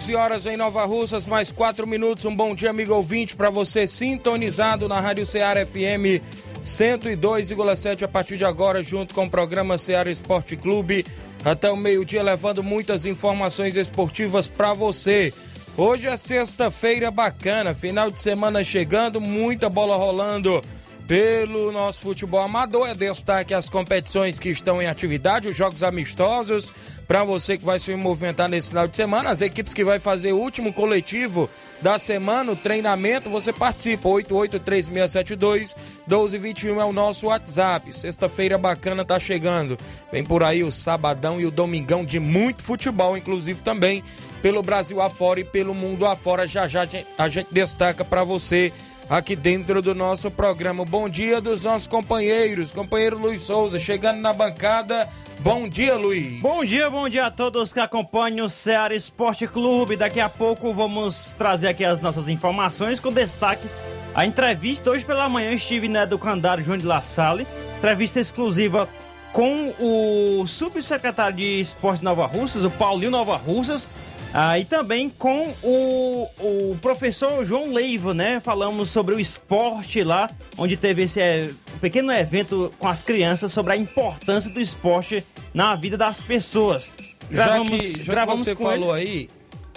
11 horas em Nova Russas, mais 4 minutos. Um bom dia, amigo ouvinte, para você sintonizado na Rádio Ceará FM 102,7 a partir de agora, junto com o programa Ceará Esporte Clube, até o meio-dia, levando muitas informações esportivas para você. Hoje é sexta-feira bacana, final de semana chegando, muita bola rolando pelo nosso futebol amador. É destaque as competições que estão em atividade, os jogos amistosos. Para você que vai se movimentar nesse final de semana, as equipes que vai fazer o último coletivo da semana, o treinamento, você participa. 883672 1221 é o nosso WhatsApp. Sexta-feira bacana tá chegando. Vem por aí o sabadão e o domingão de muito futebol, inclusive também pelo Brasil afora e pelo mundo afora. Já já a gente destaca para você aqui dentro do nosso programa. Bom dia dos nossos companheiros. Companheiro Luiz Souza chegando na bancada. Bom dia, Luiz. Bom dia, bom dia a todos que acompanham o Ceará Esporte Clube. Daqui a pouco vamos trazer aqui as nossas informações com destaque a entrevista. Hoje pela manhã estive na Educandário João de La Salle, entrevista exclusiva com o subsecretário de Esporte Nova Russas, o Paulinho Nova Russas, ah, e também com o, o professor João Leiva, né? Falamos sobre o esporte lá, onde teve esse é, pequeno evento com as crianças sobre a importância do esporte na vida das pessoas. Gravamos, já que, já que você falou ele. aí,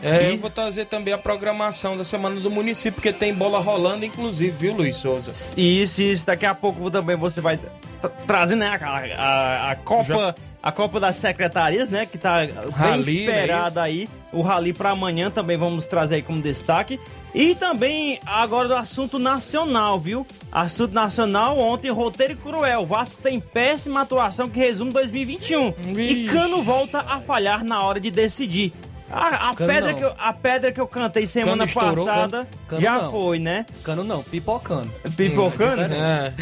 é, eu vou trazer também a programação da semana do município, porque tem bola rolando, inclusive, viu, Luiz Souza? Isso, isso. Daqui a pouco também você vai trazer né, a, a, a Copa. Já a Copa das Secretarias, né? Que tá bem Rally, né, esperada é aí. O Rally para amanhã também vamos trazer aí como destaque. E também agora do assunto nacional, viu? Assunto nacional, ontem roteiro cruel. Vasco tem péssima atuação que resume 2021. Vixe. E Cano volta a falhar na hora de decidir. A, a pedra que eu, a pedra que eu cantei semana estourou, passada cano, já não. foi, né? Cano não, pipocando. Pipocando? É,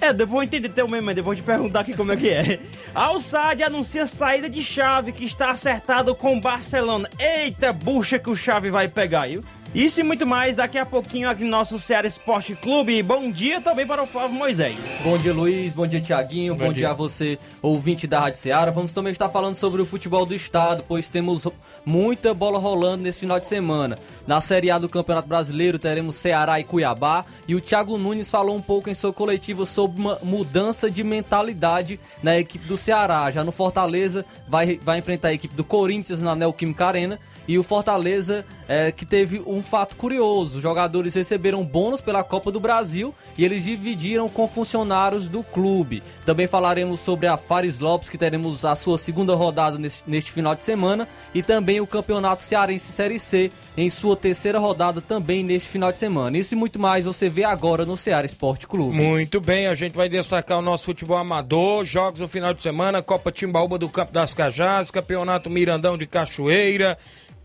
é. é depois eu entender teu mesmo, mas depois de perguntar aqui como é que é. Alçade anuncia saída de chave que está acertado com Barcelona. Eita, bucha que o chave vai pegar, viu? Isso e muito mais daqui a pouquinho aqui no nosso Ceará Esporte Clube. Bom dia também para o Flávio Moisés. Bom dia, Luiz. Bom dia, Tiaguinho. Bom, Bom dia. dia. a você, ouvinte da Rádio Ceará. Vamos também estar falando sobre o futebol do estado, pois temos muita bola rolando nesse final de semana. Na Série A do Campeonato Brasileiro teremos Ceará e Cuiabá. E o Thiago Nunes falou um pouco em sua coletiva sobre uma mudança de mentalidade na equipe do Ceará. Já no Fortaleza vai, vai enfrentar a equipe do Corinthians na Neoquímica Arena e o Fortaleza, é, que teve um fato curioso: os jogadores receberam bônus pela Copa do Brasil e eles dividiram com funcionários do clube. Também falaremos sobre a Fares Lopes, que teremos a sua segunda rodada neste, neste final de semana, e também o Campeonato Cearense Série C em sua terceira rodada também neste final de semana. Isso e muito mais você vê agora no Ceará Esporte Clube. Muito bem, a gente vai destacar o nosso futebol amador, jogos no final de semana, Copa Timbaúba do Campo das Cajás, Campeonato Mirandão de Cachoeira.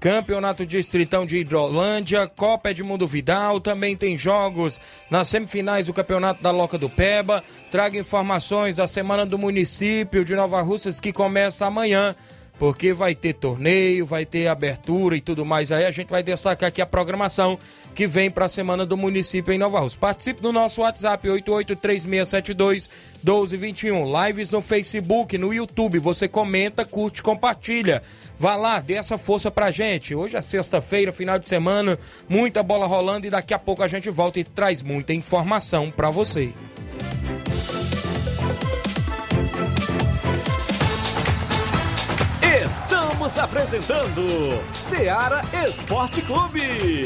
Campeonato Distritão de Hidrolândia, Copa Edmundo Vidal, também tem jogos nas semifinais do Campeonato da Loca do Peba. Traga informações da Semana do Município de Nova Russas que começa amanhã. porque vai ter torneio, vai ter abertura e tudo mais. Aí a gente vai destacar aqui a programação que vem para a semana do município em Nova Rússia. Participe do nosso WhatsApp 883672 1221. Lives no Facebook, no YouTube. Você comenta, curte, compartilha. Vá lá, dê essa força pra gente. Hoje é sexta-feira, final de semana, muita bola rolando e daqui a pouco a gente volta e traz muita informação para você. Estamos apresentando Seara Esporte Clube.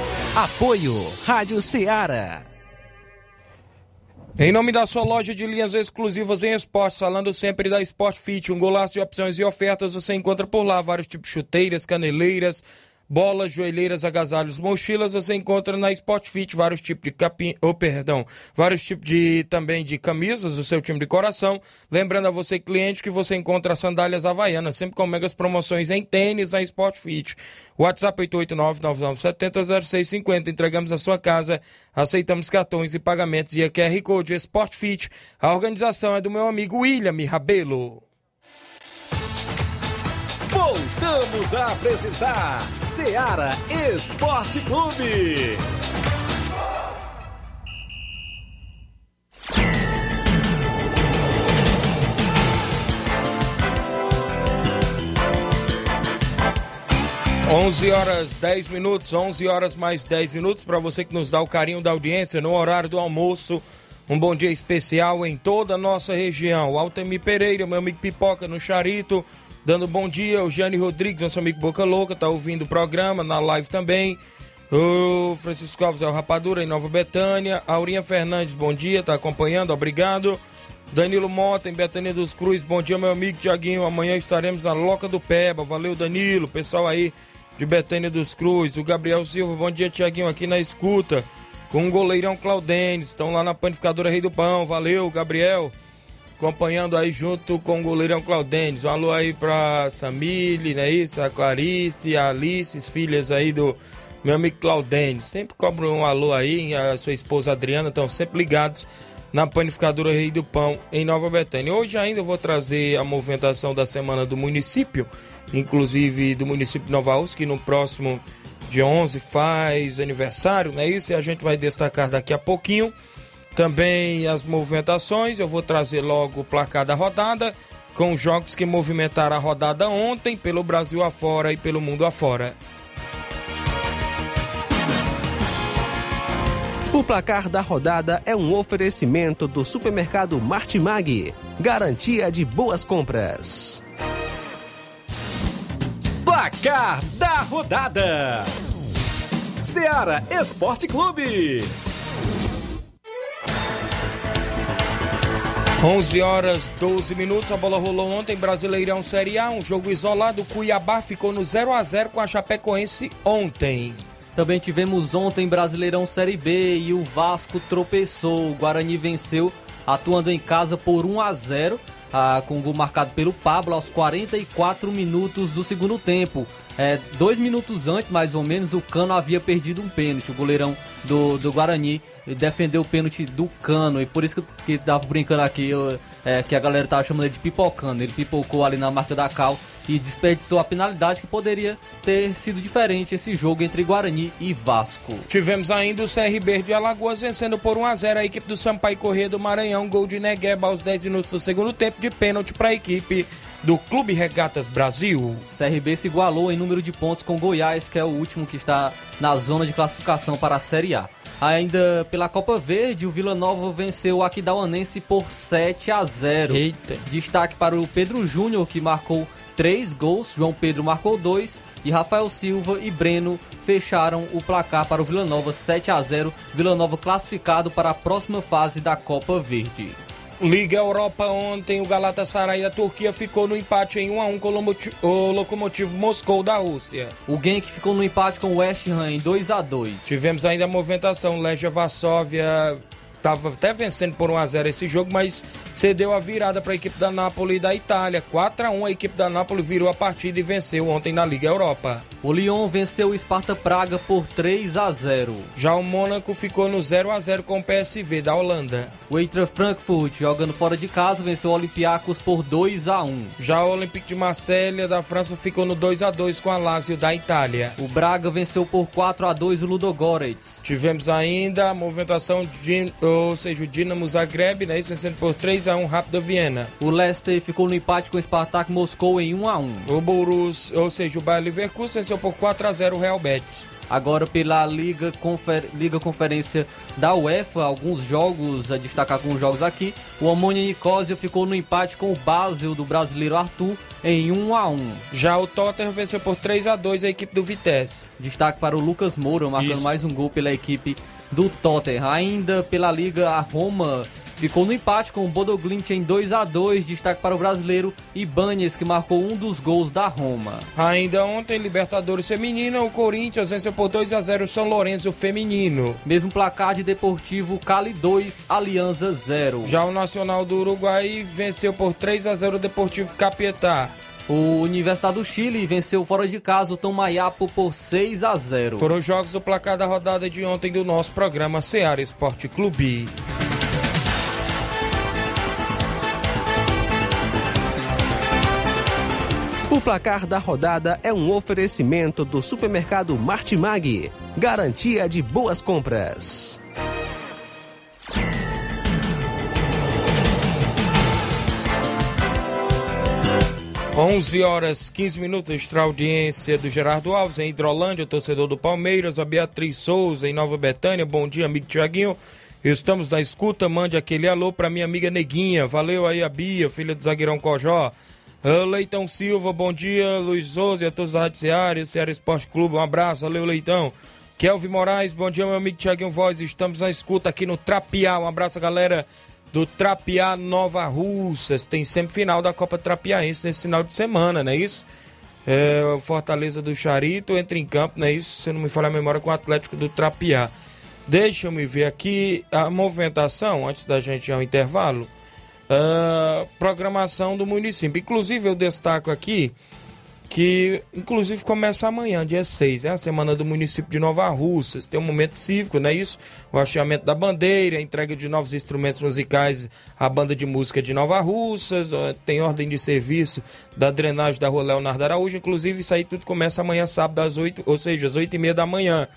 Apoio Rádio Ceará. Em nome da sua loja de linhas exclusivas em esportes, falando sempre da Sport Fit, um golaço de opções e ofertas, você encontra por lá vários tipos de chuteiras, caneleiras, bolas, joelheiras, agasalhos, mochilas, você encontra na Sport Fit vários tipos de capim, oh, perdão, vários tipos de também de camisas do seu time de coração. Lembrando a você cliente que você encontra sandálias havaianas, sempre com megas promoções em tênis na Sport Fit. WhatsApp 889-9970-0650. Entregamos a sua casa, aceitamos cartões e pagamentos e a QR Code Sport Fit. A organização é do meu amigo William Rabelo. Voltamos a apresentar Seara Esporte Clube. Onze horas 10 minutos, 11 horas mais 10 minutos para você que nos dá o carinho da audiência no horário do almoço. Um bom dia especial em toda a nossa região. Altemir Pereira, meu amigo Pipoca no Charito, dando bom dia. O Jane Rodrigues, nosso amigo Boca Louca, tá ouvindo o programa, na live também. O Francisco Alves é o Rapadura em Nova Betânia. Aurinha Fernandes, bom dia, tá acompanhando, obrigado. Danilo Mota em Betânia dos Cruz, bom dia, meu amigo Tiaguinho. Amanhã estaremos na Loca do Peba. Valeu, Danilo, pessoal aí de Betânia dos Cruz. O Gabriel Silva, bom dia, Tiaguinho, aqui na escuta. Com o goleirão Claudênis, estão lá na panificadora Rei do Pão. Valeu, Gabriel acompanhando aí junto com o goleirão Claudênis. Um alô aí pra Samile, né? Isso, a Clarice, a Alice, filhas aí do meu amigo Claudênis. Sempre cobro um alô aí, a sua esposa Adriana, estão sempre ligados na panificadora Rei do Pão em Nova Betânia. Hoje ainda eu vou trazer a movimentação da semana do município, inclusive do município de Nova Rússia, que no próximo dia 11 faz aniversário, não é isso? E a gente vai destacar daqui a pouquinho. Também as movimentações, eu vou trazer logo o placar da rodada, com os jogos que movimentaram a rodada ontem pelo Brasil afora e pelo mundo afora. O placar da rodada é um oferecimento do supermercado Martimag, garantia de boas compras. Placar da rodada: Seara Esporte Clube. 11 horas 12 minutos, a bola rolou ontem, Brasileirão Série A, um jogo isolado, Cuiabá ficou no 0 a 0 com a Chapecoense ontem. Também tivemos ontem Brasileirão Série B e o Vasco tropeçou. O Guarani venceu, atuando em casa por 1 a 0 ah, com o gol marcado pelo Pablo aos 44 minutos do segundo tempo. É, dois minutos antes, mais ou menos, o Cano havia perdido um pênalti. O goleirão do, do Guarani defendeu o pênalti do Cano. E por isso que, que tava brincando aqui, eu, é, que a galera tava chamando ele de pipocando. Ele pipocou ali na marca da Cal e desperdiçou a penalidade que poderia ter sido diferente esse jogo entre Guarani e Vasco. Tivemos ainda o CRB de Alagoas vencendo por 1 a 0 a equipe do Sampaio Corrêa do Maranhão, gol de Negueba aos 10 minutos do segundo tempo de pênalti para a equipe do Clube Regatas Brasil. CRB se igualou em número de pontos com Goiás, que é o último que está na zona de classificação para a Série A. Ainda pela Copa Verde, o Vila Nova venceu o Aquidauanense por 7 a 0. Eita. Destaque para o Pedro Júnior, que marcou três gols, João Pedro marcou dois e Rafael Silva e Breno fecharam o placar para o Vila Nova 7 a 0. Vila Nova classificado para a próxima fase da Copa Verde. Liga Europa ontem, o Galatasaray da Turquia ficou no empate em 1 a 1 com o Lokomotiv Moscou da Rússia. O Genk ficou no empate com o West Ham em 2 a 2. Tivemos ainda a movimentação, Legia Varsóvia estava até vencendo por 1 a 0 esse jogo, mas cedeu a virada para a equipe da Napoli da Itália. 4 a 1 a equipe da Napoli virou a partida e venceu ontem na Liga Europa. O Lyon venceu o Sparta Praga por 3 a 0. Já o Mônaco ficou no 0 a 0 com o PSV da Holanda. O Eintracht Frankfurt, jogando fora de casa, venceu o Olympiacos por 2 a 1. Já o Olympique de Marselha da França ficou no 2 a 2 com a Lazio da Itália. O Braga venceu por 4 a 2 o Ludogorets. Tivemos ainda a movimentação de ou seja, o Dinamo Zagreb, né, isso vencendo por 3 a 1 Rápido Viena. O Leicester ficou no empate com o Spartak Moscou em 1 a 1. O Borussia, ou seja, o Bayer Leverkusen venceu por 4 a 0 o Real Betis. Agora pela Liga, Confer... Liga Conferência da UEFA, alguns jogos, a destacar alguns jogos aqui. O Amônia Nicosia ficou no empate com o Basel do brasileiro Arthur em 1 a 1. Já o Tottenham venceu por 3 a 2 a equipe do Vitesse. Destaque para o Lucas Moura, marcando Isso. mais um gol pela equipe do Tottenham. Ainda pela Liga, a Roma ficou no empate com o Bodoglint em 2 a 2 destaque para o brasileiro Ibanez, que marcou um dos gols da Roma. Ainda ontem, Libertadores Feminina, o Corinthians venceu por 2 a 0 o São Lourenço Feminino. Mesmo placar de Deportivo Cali 2, Aliança 0. Já o Nacional do Uruguai venceu por 3 a 0 o Deportivo Capietá. O Universidade do Chile venceu fora de casa o Tom por 6 a 0. Foram os jogos do placar da rodada de ontem do nosso programa Seara Esporte Clube. O placar da rodada é um oferecimento do supermercado Martimag. Garantia de boas compras. 11 horas 15 minutos, extra audiência do Gerardo Alves em Hidrolândia, torcedor do Palmeiras, a Beatriz Souza em Nova Betânia. Bom dia, amigo Tiaguinho. Estamos na escuta, mande aquele alô para minha amiga Neguinha. Valeu aí a Bia, filha do zagueirão Cojó. Leitão Silva, bom dia. Luiz Souza e a todos da Rádio Seara, Seara Esporte Clube, um abraço. Valeu, Leitão. Kelvin Moraes, bom dia, meu amigo Tiaguinho Voz. Estamos na escuta aqui no Trapiá. Um abraço, galera do Trapiá Nova Russas. Tem sempre final da Copa Trapiaense nesse final de semana, não é isso? É, Fortaleza do Charito entra em campo, não é isso? Se não me falar a memória, com o Atlético do Trapiá. Deixa eu me ver aqui a movimentação, antes da gente ir ao intervalo. Uh, programação do município. Inclusive, eu destaco aqui que, inclusive, começa amanhã, dia 6, é a semana do município de Nova Russas. Tem um momento cívico, não é isso? O hasteamento da bandeira, a entrega de novos instrumentos musicais à banda de música de Nova Russas, tem ordem de serviço da drenagem da rua Leonardo Araújo. Inclusive, isso aí tudo começa amanhã, sábado, às 8, ou seja, às 8 e meia da manhã.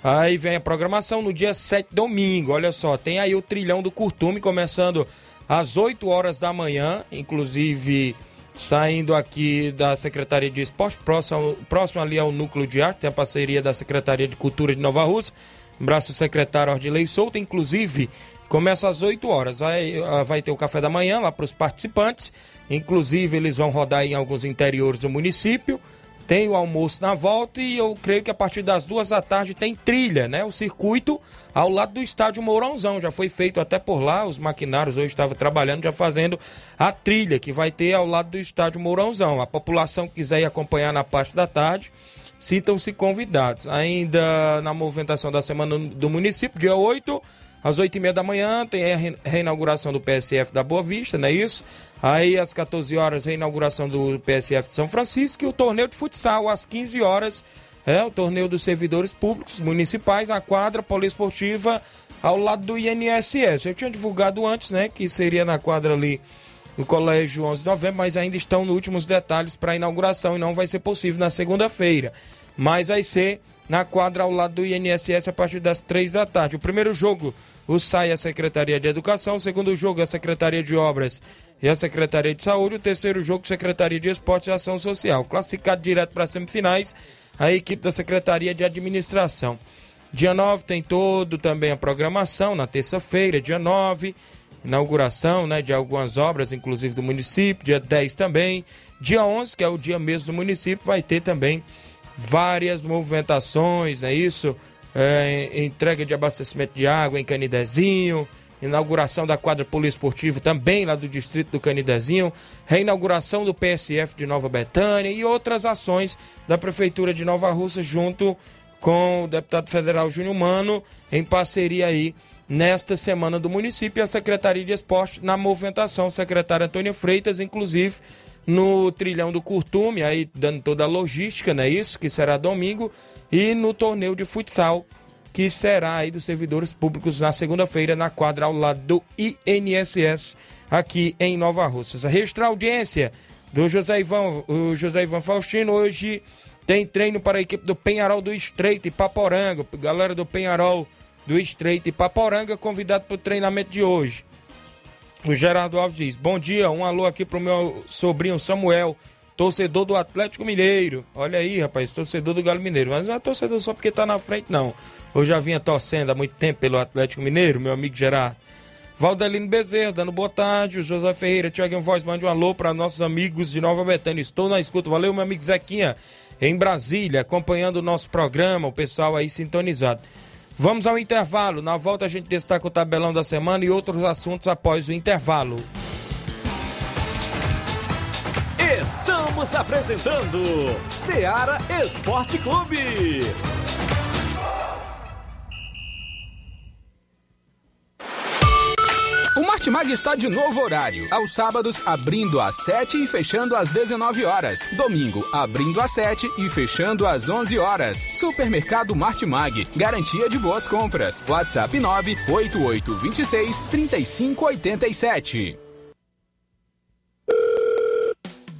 Aí vem a programação no dia 7, domingo. Olha só, tem aí o trilhão do Curtume começando às 8 horas da manhã, inclusive saindo aqui da Secretaria de Esporte, próximo, próximo ali ao Núcleo de Arte, tem a parceria da Secretaria de Cultura de Nova Rússia, braço secretário Ordilei Souto, inclusive começa às 8 horas, vai, ah, vai ter o café da manhã lá para os participantes, inclusive eles vão rodar em alguns interiores do município, tem o almoço na volta e eu creio que a partir das duas da tarde tem trilha, né? O circuito ao lado do estádio Mourãozão. Já foi feito até por lá, os maquinários hoje estavam trabalhando, já fazendo a trilha que vai ter ao lado do estádio Mourãozão. A população que quiser ir acompanhar na parte da tarde, sintam-se convidados. Ainda na movimentação da semana do município, dia 8 às 8 e meia da manhã tem a reinauguração do PSF da Boa Vista, não é isso? Aí às 14 horas, reinauguração do PSF de São Francisco e o torneio de futsal às 15 horas, é o torneio dos servidores públicos municipais, a quadra poliesportiva ao lado do INSS. Eu tinha divulgado antes, né, que seria na quadra ali no Colégio 11 de Novembro, mas ainda estão nos últimos detalhes para a inauguração e não vai ser possível na segunda-feira. Mas vai ser na quadra ao lado do INSS a partir das três da tarde. O primeiro jogo, o SAI a Secretaria de Educação, o segundo jogo, a Secretaria de Obras e a Secretaria de Saúde, o terceiro jogo, Secretaria de Esporte e Ação Social. Classificado direto para as semifinais, a equipe da Secretaria de Administração. Dia 9 tem todo também a programação, na terça-feira, dia 9, inauguração né, de algumas obras, inclusive do município. Dia 10 também. Dia 11, que é o dia mesmo do município, vai ter também várias movimentações, é isso? É, entrega de abastecimento de água em Canidezinho, inauguração da quadra poliesportiva também lá do distrito do Canidezinho, reinauguração do PSF de Nova Betânia e outras ações da Prefeitura de Nova Russa junto com o deputado federal Júnior Mano, em parceria aí nesta semana do município e a Secretaria de Esporte na movimentação, secretário Antônio Freitas, inclusive no trilhão do Curtume, aí dando toda a logística, não é isso? Que será domingo, e no torneio de futsal, que será aí dos servidores públicos na segunda-feira, na quadra ao lado do INSS, aqui em Nova Russas. A audiência do José Ivan, o José Ivan Faustino, hoje tem treino para a equipe do Penharol do Estreito e Paporanga, galera do Penharol do Estreito e Paporanga, convidado para o treinamento de hoje. O Gerardo Alves diz: Bom dia, um alô aqui pro meu sobrinho Samuel, torcedor do Atlético Mineiro. Olha aí, rapaz, torcedor do Galo Mineiro. Mas não é torcedor só porque tá na frente, não. Eu já vinha torcendo há muito tempo pelo Atlético Mineiro, meu amigo Gerardo. Valdelino Bezerra, dando boa tarde. O José Ferreira, Tiago Voz, mande um alô para nossos amigos de Nova Betânia. Estou na escuta. Valeu, meu amigo Zequinha, em Brasília, acompanhando o nosso programa, o pessoal aí sintonizado. Vamos ao intervalo. Na volta a gente destaca o tabelão da semana e outros assuntos após o intervalo. Estamos apresentando Seara Esporte Clube. O Martimag está de novo horário. Aos sábados, abrindo às 7 e fechando às 19 horas. Domingo, abrindo às 7 e fechando às 11 horas. Supermercado Martimag. Garantia de boas compras. WhatsApp 98826 3587.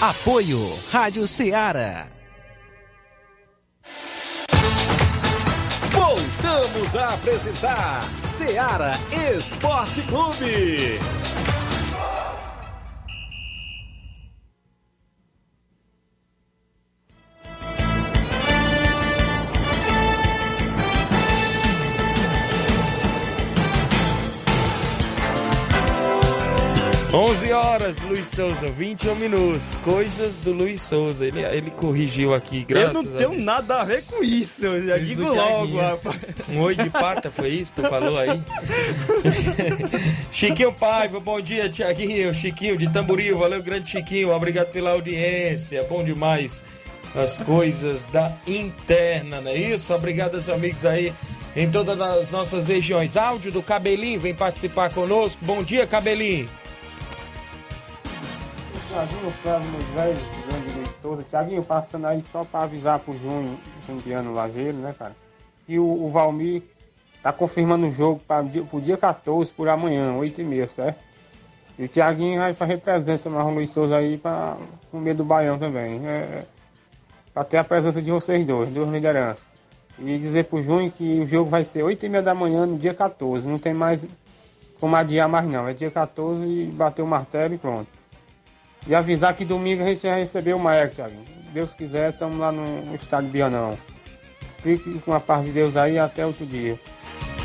Apoio Rádio Ceará. Voltamos a apresentar Seara Esporte Clube. 11 horas, Luiz Souza, 21 minutos. Coisas do Luiz Souza. Ele, ele corrigiu aqui, graças Eu não tenho nada a ver com isso, eu já digo logo, rapaz. Um oi de pata, foi isso? Tu falou aí? Chiquinho Paiva, bom dia, Tiaguinho. Chiquinho de Tamboril, valeu, grande Chiquinho. Obrigado pela audiência. Bom demais as coisas da interna, não é isso? Obrigado aos amigos aí em todas as nossas regiões. Áudio do Cabelinho vem participar conosco. Bom dia, Cabelinho. Tiaguinho, Flávio Moisés, grande Luiz Souza. Tiaguinho, passando aí só pra avisar pro Junho, Jundiano Lajeiro, né, cara? E o, o Valmir tá confirmando o jogo dia- pro dia 14, por amanhã, 8h30, certo? E o Tiaguinho vai fazer presença mais o Luiz Souza aí pra, no meio do Baião também. É, pra ter a presença de vocês dois, duas lideranças. E dizer pro Junho que o jogo vai ser 8h30 da manhã no dia 14. Não tem mais como adiar mais não. É dia 14 e bater o martelo e pronto. E avisar que domingo a gente vai receber o Maek, Thiaguinho. Se Deus quiser, estamos lá no, estádio Bianão. Fique com a paz de Deus aí até outro dia.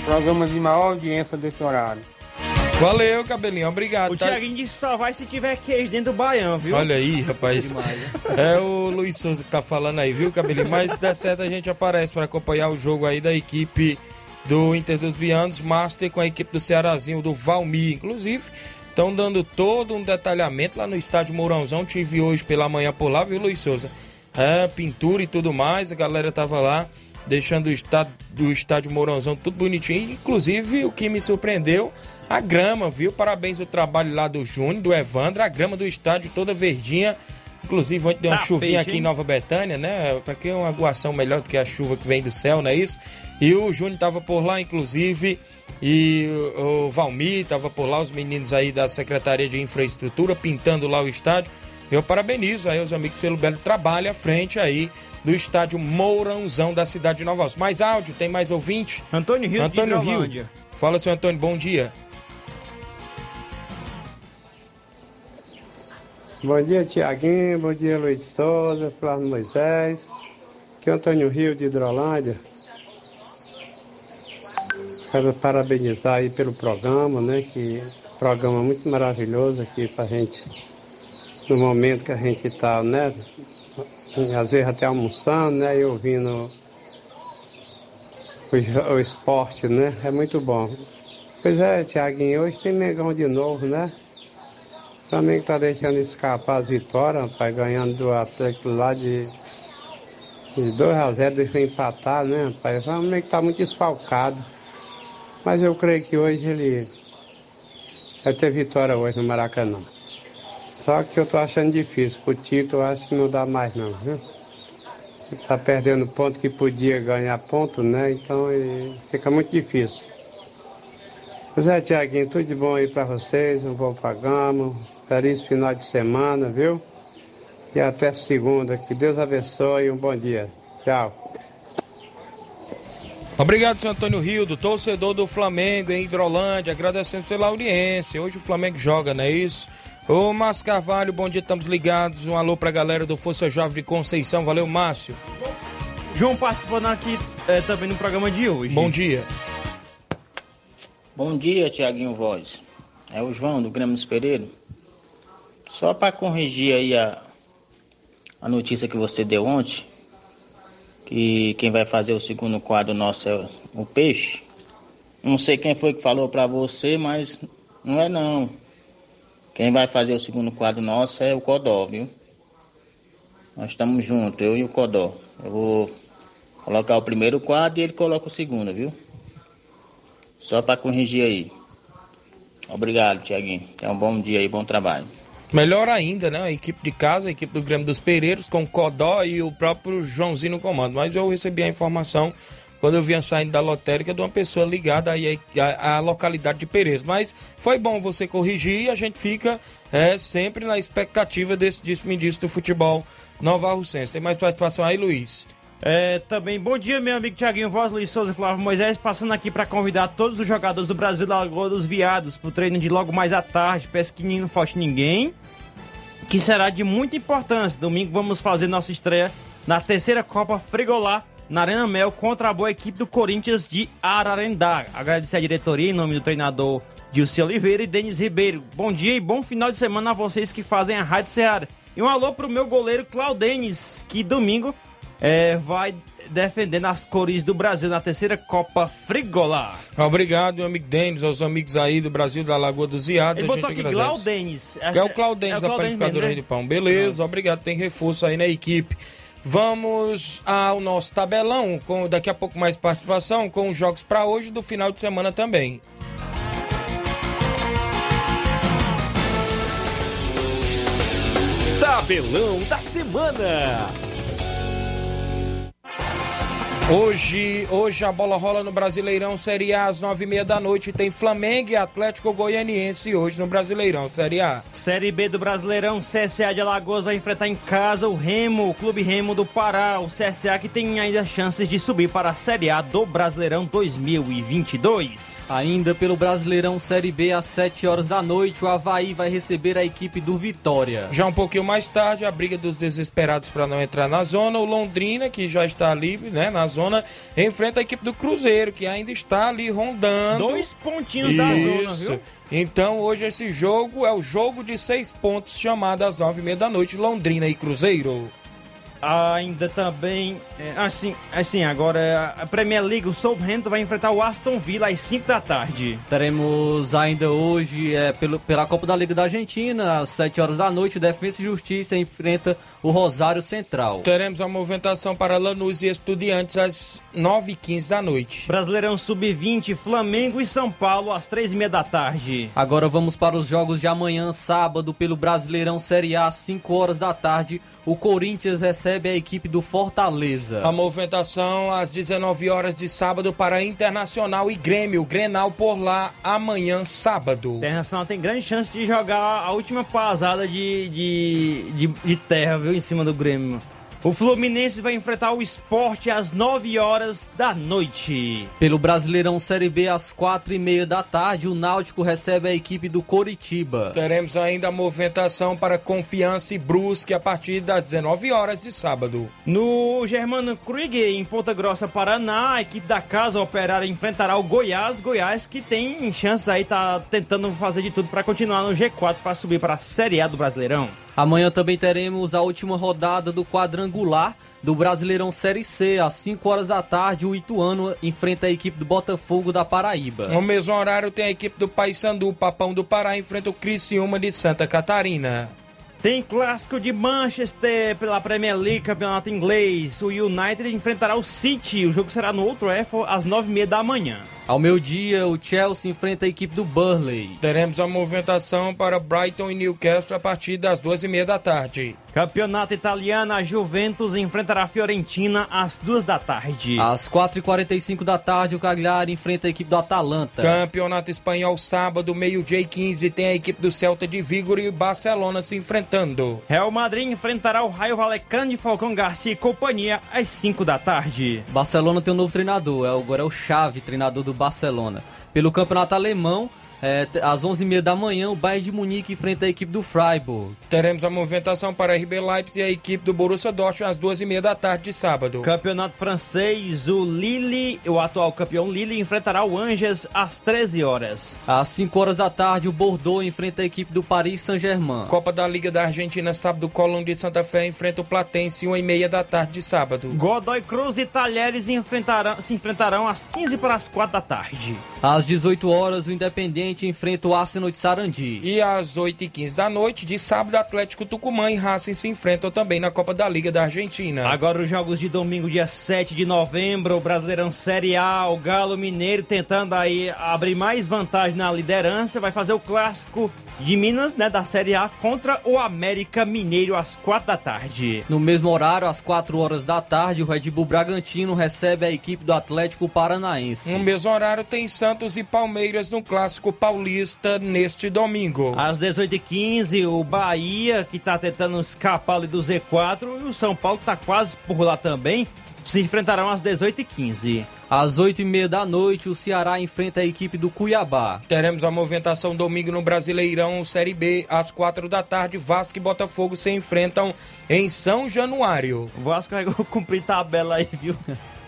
Programa de maior audiência desse horário. Valeu, Cabelinho, obrigado. O tá? Thiaguinho disse que só vai se tiver queijo dentro do baião, viu? Olha aí, rapaz. É o Luiz Souza que tá falando aí, viu, Cabelinho? Mas se der certo, a gente aparece para acompanhar o jogo aí da equipe do Inter dos Bianos, Master com a equipe do Cearazinho, do Valmir. Inclusive, Estão dando todo um detalhamento lá no estádio Mourãozão. Tive hoje pela manhã por lá, viu, Luiz Souza? É, pintura e tudo mais. A galera tava lá deixando o estádio, do estádio Mourãozão tudo bonitinho. Inclusive, o que me surpreendeu, a grama, viu? Parabéns ao trabalho lá do Júnior, do Evandro. A grama do estádio toda verdinha. Inclusive, ontem deu uma Tá chuvinha aqui em Nova Betânia, né? Pra que uma aguação melhor do que a chuva que vem do céu, não é isso? E o Júnior tava por lá, inclusive, e o, Valmir tava por lá, os meninos aí da Secretaria de Infraestrutura pintando lá o estádio. Eu parabenizo aí os amigos pelo belo trabalho à frente aí do estádio Mourãozão da cidade de Nova Alves. Mais áudio, tem mais ouvinte? Antônio Rio de Antônio Rio. Hidrolândia. Fala, seu Antônio, bom dia. Bom dia, Tiaguinho. Bom dia, Luiz Souza, Flávio Moisés. Aqui é Antônio Rio de Hidrolândia. Quero parabenizar aí pelo programa, né? Que programa muito maravilhoso aqui pra gente. No momento que a gente tá, né? Às vezes até almoçando, né? E ouvindo o, o esporte, né? É muito bom. Pois é, Tiaguinho, hoje tem Mengão de novo, né? Flamengo tá deixando escapar as vitórias, rapaz, ganhando do Atlético lá de, de 2 a 0 deixou empatar, né, rapaz? O Flamengo tá muito esfalcado. Mas eu creio que hoje ele vai ter vitória hoje no Maracanã. Só que eu tô achando difícil. Pro Tito eu acho que não dá mais não, viu? Ele tá perdendo ponto que podia ganhar ponto, né? Então fica muito difícil. Pois é, Tiaguinho, tudo de bom aí pra vocês, um bom programa, feliz final de semana, viu? E até segunda, que Deus abençoe e um bom dia. Tchau. Obrigado, seu Antônio Rio, do torcedor do Flamengo em Hidrolândia, agradecendo pela audiência. Hoje o Flamengo joga, não é isso? Ô, Márcio Carvalho, bom dia, estamos ligados. Um alô pra galera do Força Jovem de Conceição. Valeu, Márcio. João participando aqui eh, também no programa de hoje. Bom dia. Bom dia, Tiaguinho Voz. É o João do Grêmio dos Pereira. Só para corrigir aí a, a notícia que você deu ontem, que quem vai fazer o segundo quadro nosso é o Peixe. Não sei quem foi que falou para você, mas não é não. Quem vai fazer o segundo quadro nosso é o Codó, viu? Nós estamos juntos, eu e o Codó. Eu vou colocar o primeiro quadro e ele coloca o segundo, viu? Só para corrigir aí. Obrigado, Tiaguinho. Tenha um bom dia aí, bom trabalho. Melhor ainda, né? A equipe de casa, a equipe do Grêmio dos Pereiros, com o Codó e o próprio Joãozinho no comando. Mas eu recebi a informação quando eu vinha saindo da lotérica de uma pessoa ligada aí à, localidade de Pereiros. Mas foi bom você corrigir e a gente fica é, sempre na expectativa desse disse-me-disse do futebol Nova Arrucense. Tem mais participação aí, Luiz? É, também, bom dia, meu amigo Tiaguinho Voz, Luiz Souza e Flávio Moisés, passando aqui para convidar todos os jogadores do Brasil da Lagoa dos Viados pro treino de logo mais à tarde, não falte ninguém, que será de muita importância. Domingo vamos fazer nossa estreia na terceira Copa Frigolá, na Arena Mel, contra a boa equipe do Corinthians de Ararendá. Agradecer a diretoria em nome do treinador Dilce Oliveira e Denis Ribeiro. Bom dia e bom final de semana a vocês que fazem a Rádio Seara. E um alô pro meu goleiro Claudenis, que domingo é, vai defender nas cores do Brasil na terceira Copa Frigolá. Obrigado, meu amigo Denis, aos amigos aí do Brasil, da Lagoa dos Viados. Ele a botou gente aqui agradece. Glaudenis. Que é o Claudenis, É da o Claudenis panificadora mesmo, Rei né? do Pão. Beleza, obrigado. Tem reforço aí na equipe. Vamos ao nosso tabelão, com daqui a pouco mais participação, com os jogos para hoje do final de semana também. Tabelão da semana. Hoje, hoje a bola rola no Brasileirão Série A às nove e meia da noite. Tem Flamengo e Atlético Goianiense hoje no Brasileirão Série A. Série B do Brasileirão, CSA de Alagoas vai enfrentar em casa o Remo, o Clube Remo do Pará. O CSA que tem ainda chances de subir para a Série A do Brasileirão 2022. Ainda pelo Brasileirão Série B, às 7 horas da noite, o Havaí vai receber a equipe do Vitória. Já um pouquinho mais tarde, a briga dos desesperados para não entrar na zona. O Londrina, que já está ali, né, na zona, enfrenta a equipe do Cruzeiro, que ainda está ali rondando. Dois pontinhos da zona, viu? Então, hoje esse jogo é o jogo de seis pontos, chamado às nove e meia da noite, Londrina e Cruzeiro. Ainda também, assim, assim, agora a Premier League, o Southampton vai enfrentar o Aston Villa às 5 da tarde. Teremos ainda hoje, é, pelo, pela Copa da Liga da Argentina, às 7 horas da noite, Defesa e Justiça enfrenta o Rosário Central. Teremos a movimentação para Lanús e Estudiantes às 9h15 da noite. Brasileirão Sub-20, Flamengo e São Paulo às 3h30 da tarde. Agora vamos para os jogos de amanhã, sábado, pelo Brasileirão Série A, às 5 horas da tarde. O Corinthians recebe a equipe do Fortaleza. A movimentação às 19 horas de sábado para Internacional e Grêmio. Grenal por lá amanhã, sábado. Internacional tem grande chance de jogar a última pasada de, de, de, de terra, viu, em cima do Grêmio. O Fluminense vai enfrentar o esporte às 9 horas da noite. Pelo Brasileirão Série B, às 4 e meia da tarde, o Náutico recebe a equipe do Coritiba. Teremos ainda a movimentação para Confiança e Brusque a partir das 19 horas de sábado. No Germano Krieger, em Ponta Grossa, Paraná, a equipe da Casa Operária enfrentará o Goiás. Goiás que tem chance aí, tá tentando fazer de tudo para continuar no G4 para subir para a Série A do Brasileirão. Amanhã também teremos a última rodada do quadrangular do Brasileirão Série C. Às 5 horas da tarde, o Ituano enfrenta a equipe do Botafogo da Paraíba. No mesmo horário, tem a equipe do Paysandu, o Papão do Pará, enfrenta o Criciúma de Santa Catarina. Tem clássico de Manchester pela Premier League, campeonato inglês. O United enfrentará o City. O jogo será no Old Trafford às 9h30 da manhã. Ao meio-dia, o Chelsea enfrenta a equipe do Burley. Teremos a movimentação para Brighton e Newcastle a partir das duas e meia da tarde. Campeonato italiano, a Juventus enfrentará a Fiorentina às duas da tarde. Às 4h45 da tarde, o Cagliari enfrenta a equipe do Atalanta. Campeonato espanhol, sábado, meio-dia e 15, tem a equipe do Celta de Vigo e Barcelona se enfrentando. Real Madrid enfrentará o Raio Vallecano de Falcão Garcia e companhia às 5 da tarde. Barcelona tem um novo treinador, é agora é o Xavi, treinador do Barcelona. Pelo campeonato alemão, é, às 11h30 da manhã, o Bayern de Munique enfrenta a equipe do Freiburg. Teremos a movimentação para RB Leipzig e a equipe do Borussia Dortmund às 2h30 da tarde de sábado. Campeonato francês, o Lille, o atual campeão Lille, enfrentará o Angers às 13 horas. Às 5 horas da tarde, o Bordeaux enfrenta a equipe do Paris Saint-Germain. Copa da Liga da Argentina, sábado, Colón de Santa Fé enfrenta o Platense 1h30 da tarde de sábado. Godoy Cruz e Talheres enfrentarão, se enfrentarão às 15 para as 4 da tarde. Às 18 horas, o Independente enfrenta o Arsenal de Sarandi. E às 8h15 da noite, de sábado, Atlético Tucumã e Racing se enfrentam também na Copa da Liga da Argentina. Agora os jogos de domingo, dia 7 de novembro, o Brasileirão Série A, o Galo Mineiro tentando aí abrir mais vantagem na liderança, vai fazer o clássico de Minas, né, da Série A contra o América Mineiro às 4 da tarde. No mesmo horário, às 4 horas da tarde, o Red Bull Bragantino recebe a equipe do Atlético Paranaense. No mesmo horário, tem Santos e Palmeiras no clássico paulista neste domingo. Às 18h15, o Bahia, que tá tentando escapar ali do Z4, e o São Paulo que tá quase por lá também, se enfrentarão às 18h15. Às 8h30 da noite, o Ceará enfrenta a equipe do Cuiabá. Teremos a movimentação domingo no Brasileirão Série B. Às 4 da tarde, Vasco e Botafogo se enfrentam em São Januário. O Vasco vai cumprir tabela aí, viu?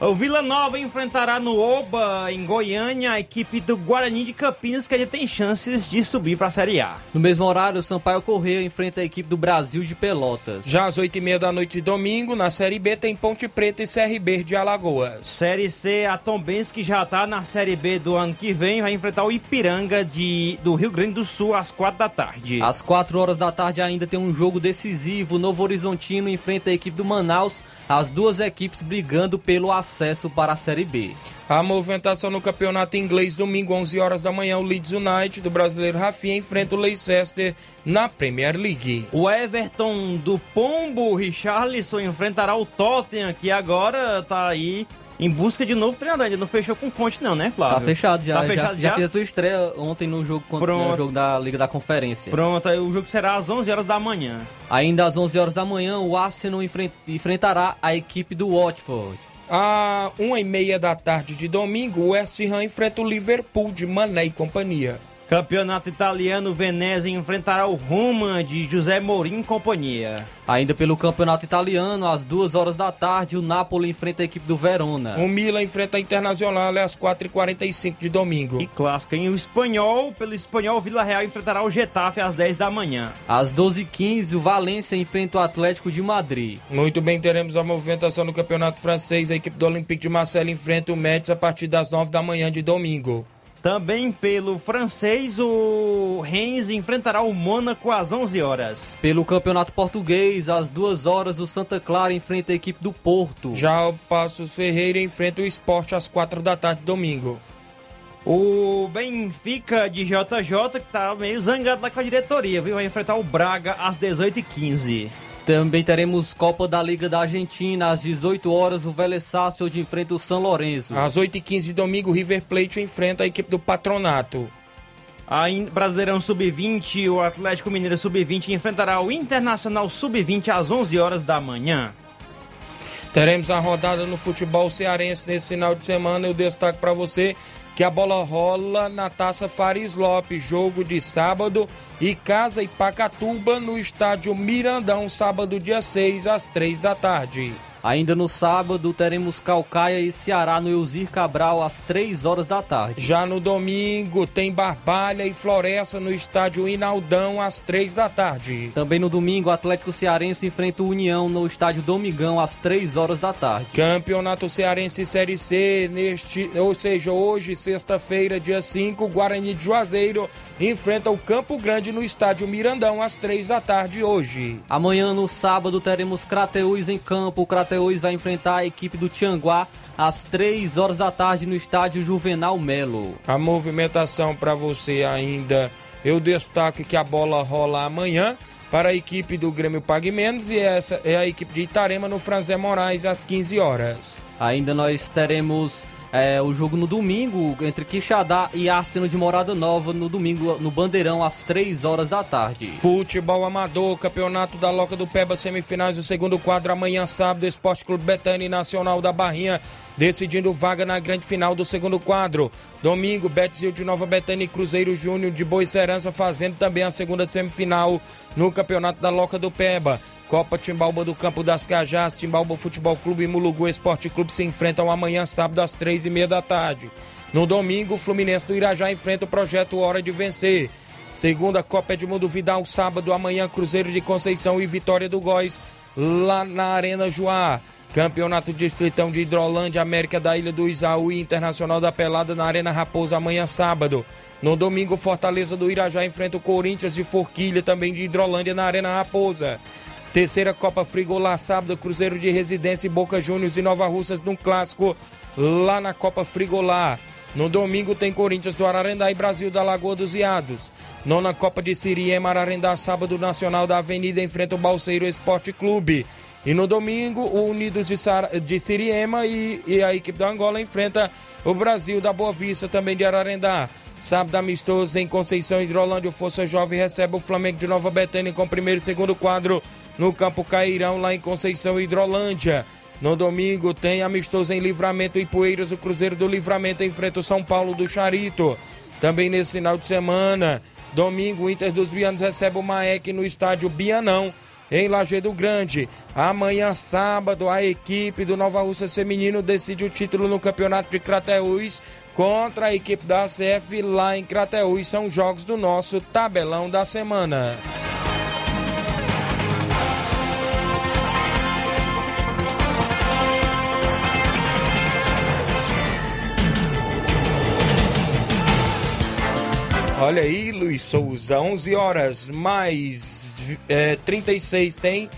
O Vila Nova enfrentará no Oba, em Goiânia, a equipe do Guarani de Campinas, que ainda tem chances de subir para a Série A. No mesmo horário, o Sampaio Correia enfrenta a equipe do Brasil de Pelotas. Já às 8h30 da noite de domingo, na Série B, tem Ponte Preta e CRB de Alagoas. Série C, a Tombense, que já está na Série B do ano que vem, vai enfrentar o Ipiranga de, do Rio Grande do Sul às 4 da tarde. Às 4 horas da tarde ainda tem um jogo decisivo. O Novo Horizontino enfrenta a equipe do Manaus, as duas equipes brigando pelo acesso acesso para a Série B. A movimentação no campeonato inglês, domingo, 11 horas da manhã, o Leeds United do brasileiro Rafinha enfrenta o Leicester na Premier League. O Everton do Pombo Richarlison enfrentará o Tottenham, que agora está aí em busca de novo treinador. Ainda não fechou com Conte, não, né, Flávio? Tá fechado já. Tá fechado já, já? já fez a sua estreia ontem no jogo, contra, no jogo da Liga da Conferência. Pronto, aí o jogo será às 11 horas da manhã. Ainda às 11 horas da manhã, o Arsenal enfrentará a equipe do Watford. À uma e meia da tarde de domingo, o West Ham enfrenta o Liverpool de Mané e companhia. Campeonato italiano, Venezia enfrentará o Roma de José Mourinho e companhia. Ainda pelo campeonato italiano, às duas horas da tarde, o Napoli enfrenta a equipe do Verona. O Milan enfrenta a Internacional às 4h45 de domingo. E clássica, em o espanhol, pelo espanhol, Vila Real enfrentará o Getafe às 10 da manhã. Às 12h15, o Valência enfrenta o Atlético de Madrid. Muito bem, teremos a movimentação no campeonato francês. A equipe do Olympique de Marseille enfrenta o Metz a partir das 9 da manhã de domingo. Também pelo francês, o Rennes enfrentará o Mônaco às 11 horas. Pelo campeonato português, às 2 horas, o Santa Clara enfrenta a equipe do Porto. Já o Passos Ferreira enfrenta o Esporte às 4 da tarde domingo. O Benfica de JJ, que tá meio zangado lá com a diretoria, viu? Vai enfrentar o Braga às 18h15. Também teremos Copa da Liga da Argentina às 18 horas. O Vélez Sarsfield enfrenta o São Lourenço. Às 8h15 de domingo, o River Plate enfrenta a equipe do Patronato. A Brasileirão Sub-20, o Atlético Mineiro Sub-20 enfrentará o Internacional Sub-20 às 11 horas da manhã. Teremos a rodada no futebol cearense nesse final de semana. Eu destaco para você que a bola rola na Taça Faris Lopes, jogo de sábado, e Casa e Pacatuba no estádio Mirandão, sábado, dia 6, às 3 da tarde. Ainda no sábado teremos Calcaia e Ceará no Elzir Cabral às 3 horas da tarde. Já no domingo tem Barbalha e Floresta no estádio Inaldão às 3 da tarde. Também no domingo Atlético Cearense enfrenta o União no estádio Domingão às 3 horas da tarde. Campeonato Cearense Série C neste, ou seja, hoje, sexta-feira, dia 5, Guarani de Juazeiro enfrenta o Campo Grande no estádio Mirandão às 3 da tarde hoje. Amanhã no sábado teremos Crateús em campo. O Crateús vai enfrentar a equipe do Tianguá às 3 horas da tarde no estádio Juvenal Melo. A movimentação para você ainda, eu destaco que a bola rola amanhã para a equipe do Grêmio Pague Menos e essa é a equipe de Itarema no Franzé Moraes às 15 horas. Ainda nós teremos é, o jogo no domingo entre Quixadá e Arsenal de Morada Nova no domingo no Bandeirão às 3 horas da tarde. Futebol Amador, Campeonato da Loca do Peba, semifinais do segundo quadro amanhã sábado, Esporte Clube Betânia Nacional da Barrinha decidindo vaga na grande final do segundo quadro. Domingo, Betzil de Nova Betânia e Cruzeiro Júnior de Boa Serança fazendo também a segunda semifinal no Campeonato da Loca do Peba. Copa Timbalba do Campo das Cajás, Timbalba Futebol Clube e Mulugu Esporte Clube se enfrentam amanhã, sábado, às três e meia da tarde. No domingo, o Fluminense do Irajá enfrenta o projeto Hora de Vencer. Segunda Copa Edmundo Vidal, sábado, amanhã, Cruzeiro de Conceição e Vitória do Góis, lá na Arena Joá. Campeonato Distritão de Hidrolândia, América da Ilha do Isaú e Internacional da Pelada na Arena Raposa amanhã sábado. No domingo, Fortaleza do Irajá enfrenta o Corinthians de Forquilha, também de Hidrolândia na Arena Raposa. Terceira Copa Frigolá, sábado, Cruzeiro de Residência e Boca Juniors de Nova Russas num clássico lá na Copa Frigolá. No domingo tem Corinthians do Ararendá e Brasil da Lagoa dos Iados. Nona Copa de Siriema, Ararendá, sábado, Nacional da Avenida enfrenta o Balseiro Esporte Clube. E no domingo, o Unidos de, Sar... de Siriema e... e a equipe da Angola enfrenta o Brasil da Boa Vista, também de Ararendá. Sábado amistoso em Conceição Hidrolândia, o Força Jovem recebe o Flamengo de Nova Betânia com primeiro e segundo quadro no Campo Cairão, lá em Conceição Hidrolândia. No domingo tem amistoso em Livramento e Poeiras, o Cruzeiro do Livramento enfrenta o São Paulo do Charito. Também nesse final de semana, domingo, o Inter dos Bianos recebe o Maek no estádio Bianão em Lajeado Grande. Amanhã, sábado, a equipe do Nova Russa Feminino decide o título no Campeonato de Crateús contra a equipe da ACF lá em Crateús. São jogos do nosso tabelão da semana. Olha aí, Luiz Souza, 11 horas mais é, 36 tem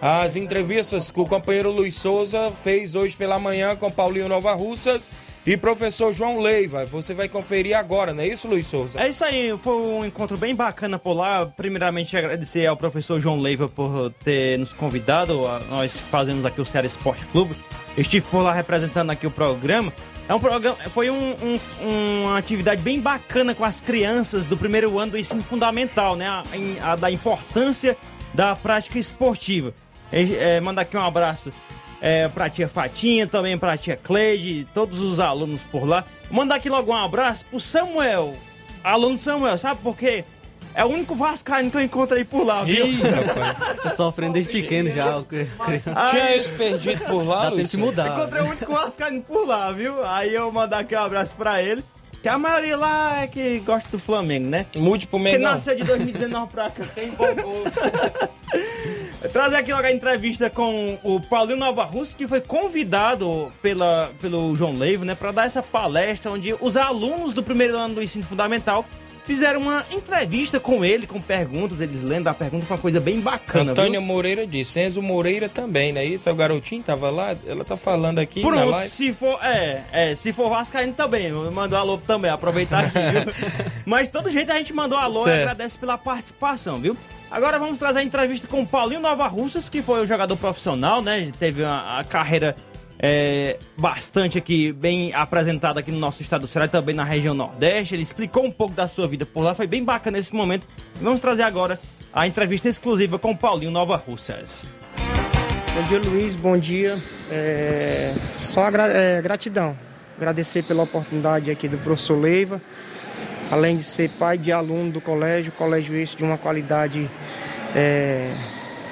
as entrevistas que o companheiro Luiz Souza fez hoje pela manhã com Paulinho Nova Russas e professor João Leiva. Você vai conferir agora, não é isso, Luiz Souza? É isso aí, foi um encontro bem bacana por lá. Primeiramente, agradecer ao professor João Leiva por ter nos convidado. Nós fazemos aqui o Ceará Esporte Clube. Estive por lá representando aqui o programa. É um programa, foi um, um, uma atividade bem bacana com as crianças do primeiro ano do ensino fundamental, né? A, a da importância da prática esportiva. É, é, mandar aqui um abraço é, pra tia Fatinha, também pra tia Cleide, todos os alunos por lá. Mandar aqui logo um abraço pro Samuel aluno Samuel, sabe por quê? É o único vascaíno que eu encontrei por lá, viu? Ih, rapaz. Tô sofrendo desde pequeno já. que- Tinha eles perdidos por lá, Dá tempo Luiz? de mudar. Encontrei o único vascaíno por lá, viu? Aí eu mandar aqui um abraço pra ele. Que a maioria lá é que gosta do Flamengo, né? Mude pro Que Mengão. nasceu de 2019 pra cá. Tem Trazer aqui logo a entrevista com o Paulinho Nova Russo, que foi convidado pela, pelo João Leivo, né, para dar essa palestra onde os alunos do primeiro ano do ensino fundamental fizeram uma entrevista com ele, com perguntas, eles lendo a pergunta, foi uma coisa bem bacana, Antônia viu? Moreira disse, Enzo Moreira também, né? Isso, é o garotinho tava lá, ela tá falando aqui na Pronto, live. se for, é, é, se for Vascaíno também, mandou alô também, aproveitar aqui, viu? Mas de todo jeito a gente mandou alô e Certo. agradece pela participação, viu? Agora vamos trazer a entrevista com o Paulinho Nova Russas, que foi um jogador profissional, né? Teve uma, a carreira é, bastante aqui, bem apresentada aqui no nosso estado do Ceará e também na região Nordeste. Ele explicou um pouco da sua vida por lá, foi bem bacana esse momento. Vamos trazer agora a entrevista exclusiva com Paulinho Nova Russas. Bom dia, Luiz. Bom dia. É, só gra- é, gratidão. Agradecer pela oportunidade aqui do professor Leiva. Além de ser pai de aluno do colégio, colégio esse de uma qualidade é,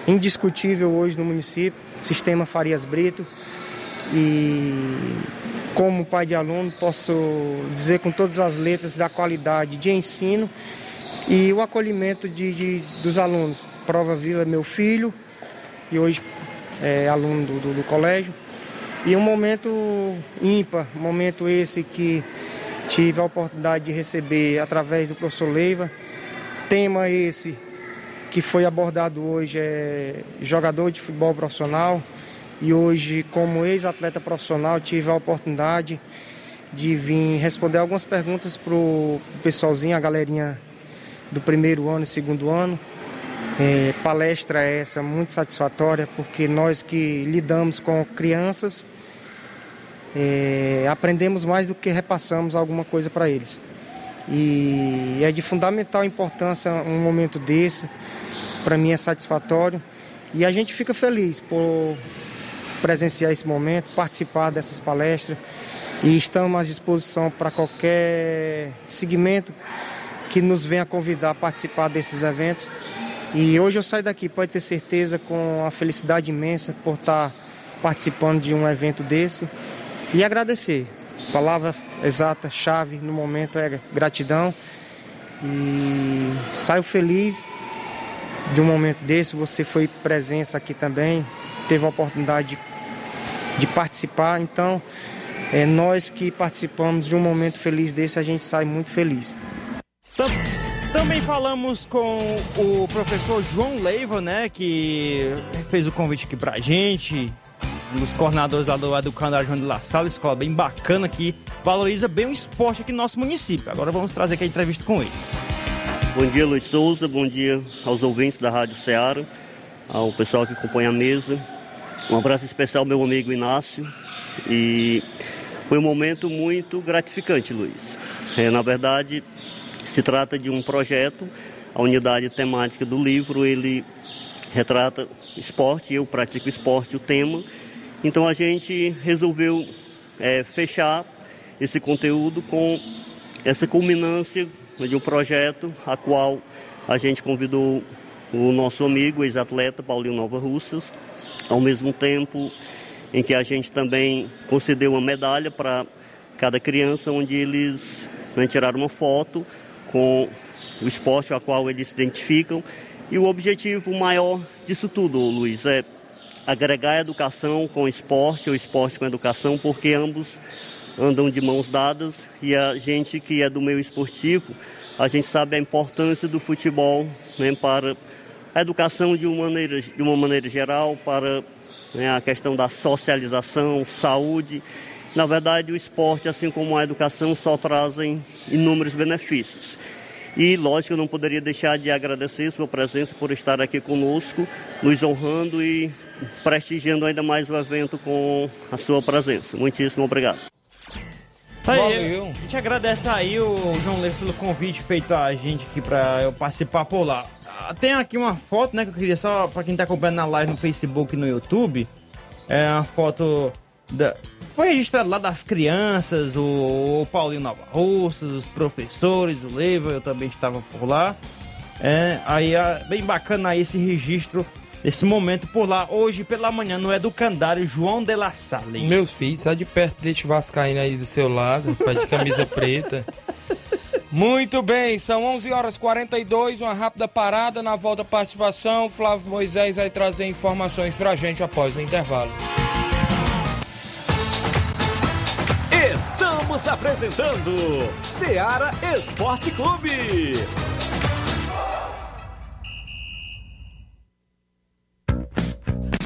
indiscutível hoje no município, Sistema Farias Brito. E como pai de aluno, posso dizer com todas as letras da qualidade de ensino e o acolhimento de, de- dos alunos. Prova viva meu filho e hoje é aluno do, do- do colégio. E um momento ímpar, um momento esse que tive a oportunidade de receber através do professor Leiva. Tema esse que foi abordado hoje é jogador de futebol profissional e hoje como ex-atleta profissional tive a oportunidade de vir responder algumas perguntas para o pessoalzinho, a galerinha do primeiro ano e segundo ano. É, palestra essa muito satisfatória porque nós que lidamos com crianças é, aprendemos mais do que repassamos alguma coisa para eles. E é de fundamental importância um momento desse, para mim é satisfatório e a gente fica feliz por presenciar esse momento, participar dessas palestras e estamos à disposição para qualquer segmento que nos venha convidar a participar desses eventos. E hoje eu saio daqui, pode ter certeza, com a felicidade imensa por estar participando de um evento desse e agradecer. Palavra exata, chave no momento é gratidão. E saio feliz de um momento desse. Você foi presença aqui também, teve a oportunidade de, de participar. Então, é, nós que participamos de um momento feliz desse, a gente sai muito feliz. Tam- Também falamos com o professor João Leiva, né, que fez o convite aqui pra gente, um dos coordenadores lá do Educandário João de La Salle, escola bem bacana que valoriza bem o esporte aqui no nosso município. Agora vamos trazer aqui a entrevista com ele. Bom dia, Luiz Souza. Bom dia aos ouvintes da Rádio Ceará, ao pessoal que acompanha a mesa. Um abraço especial ao meu amigo Inácio. E foi um momento muito gratificante, Luiz. É, na verdade, se trata de um projeto, a unidade temática do livro, ele retrata esporte, eu pratico esporte, o tema. Então a gente resolveu é, fechar esse conteúdo com essa culminância de um projeto a qual a gente convidou o nosso amigo, ex-atleta Paulinho Nova Russas, ao mesmo tempo em que a gente também concedeu uma medalha para cada criança, onde eles né, tiraram uma foto com o esporte a qual eles se identificam. E o objetivo maior disso tudo, Luiz, é agregar a educação com o esporte, o esporte com a educação, porque ambos andam de mãos dadas e a gente que é do meio esportivo, a gente sabe a importância do futebol né, para a educação de uma maneira, de uma maneira geral, para né, a questão da socialização, saúde. Na verdade, o esporte, assim como a educação, só trazem inúmeros benefícios. E, lógico, eu não poderia deixar de agradecer sua presença por estar aqui conosco, nos honrando e prestigiando ainda mais o evento com a sua presença. Muitíssimo obrigado. Tá aí, Valeu. A gente agradece aí o João Leiva pelo convite feito a gente aqui pra eu participar por lá. Ah, Tem aqui uma foto, né, que eu queria só, pra quem tá acompanhando na live no Facebook e no YouTube, é uma foto da, foi registrado lá das crianças, o, Paulinho Nova Russas, os professores, o Leiva, eu também estava por lá. É, aí é bem bacana aí esse registro desse momento por lá. Hoje pela manhã no Educandário João de La Salle. Meus filhos, sai de perto desse vascaíno aí do seu lado, pai de camisa preta. Muito bem, são 11 horas 42, uma rápida parada na volta participação. Flávio Moisés vai trazer informações pra gente após o intervalo. Estamos apresentando Seara Esporte Clube.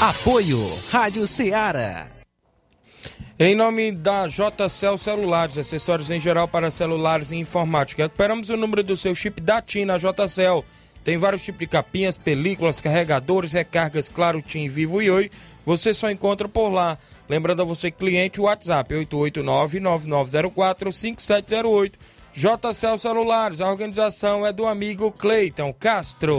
Apoio Rádio Ceará. Em nome da JCL Celulares, acessórios em geral para celulares e informática. Recuperamos o número do seu chip da TIM na JCL. Tem vários tipos de capinhas, películas, carregadores, recargas, claro, TIM, Vivo e Oi. Você só encontra por lá. Lembrando a você, cliente, o WhatsApp 889-9904-5708. JCL Celulares, a organização é do amigo Cleiton Castro.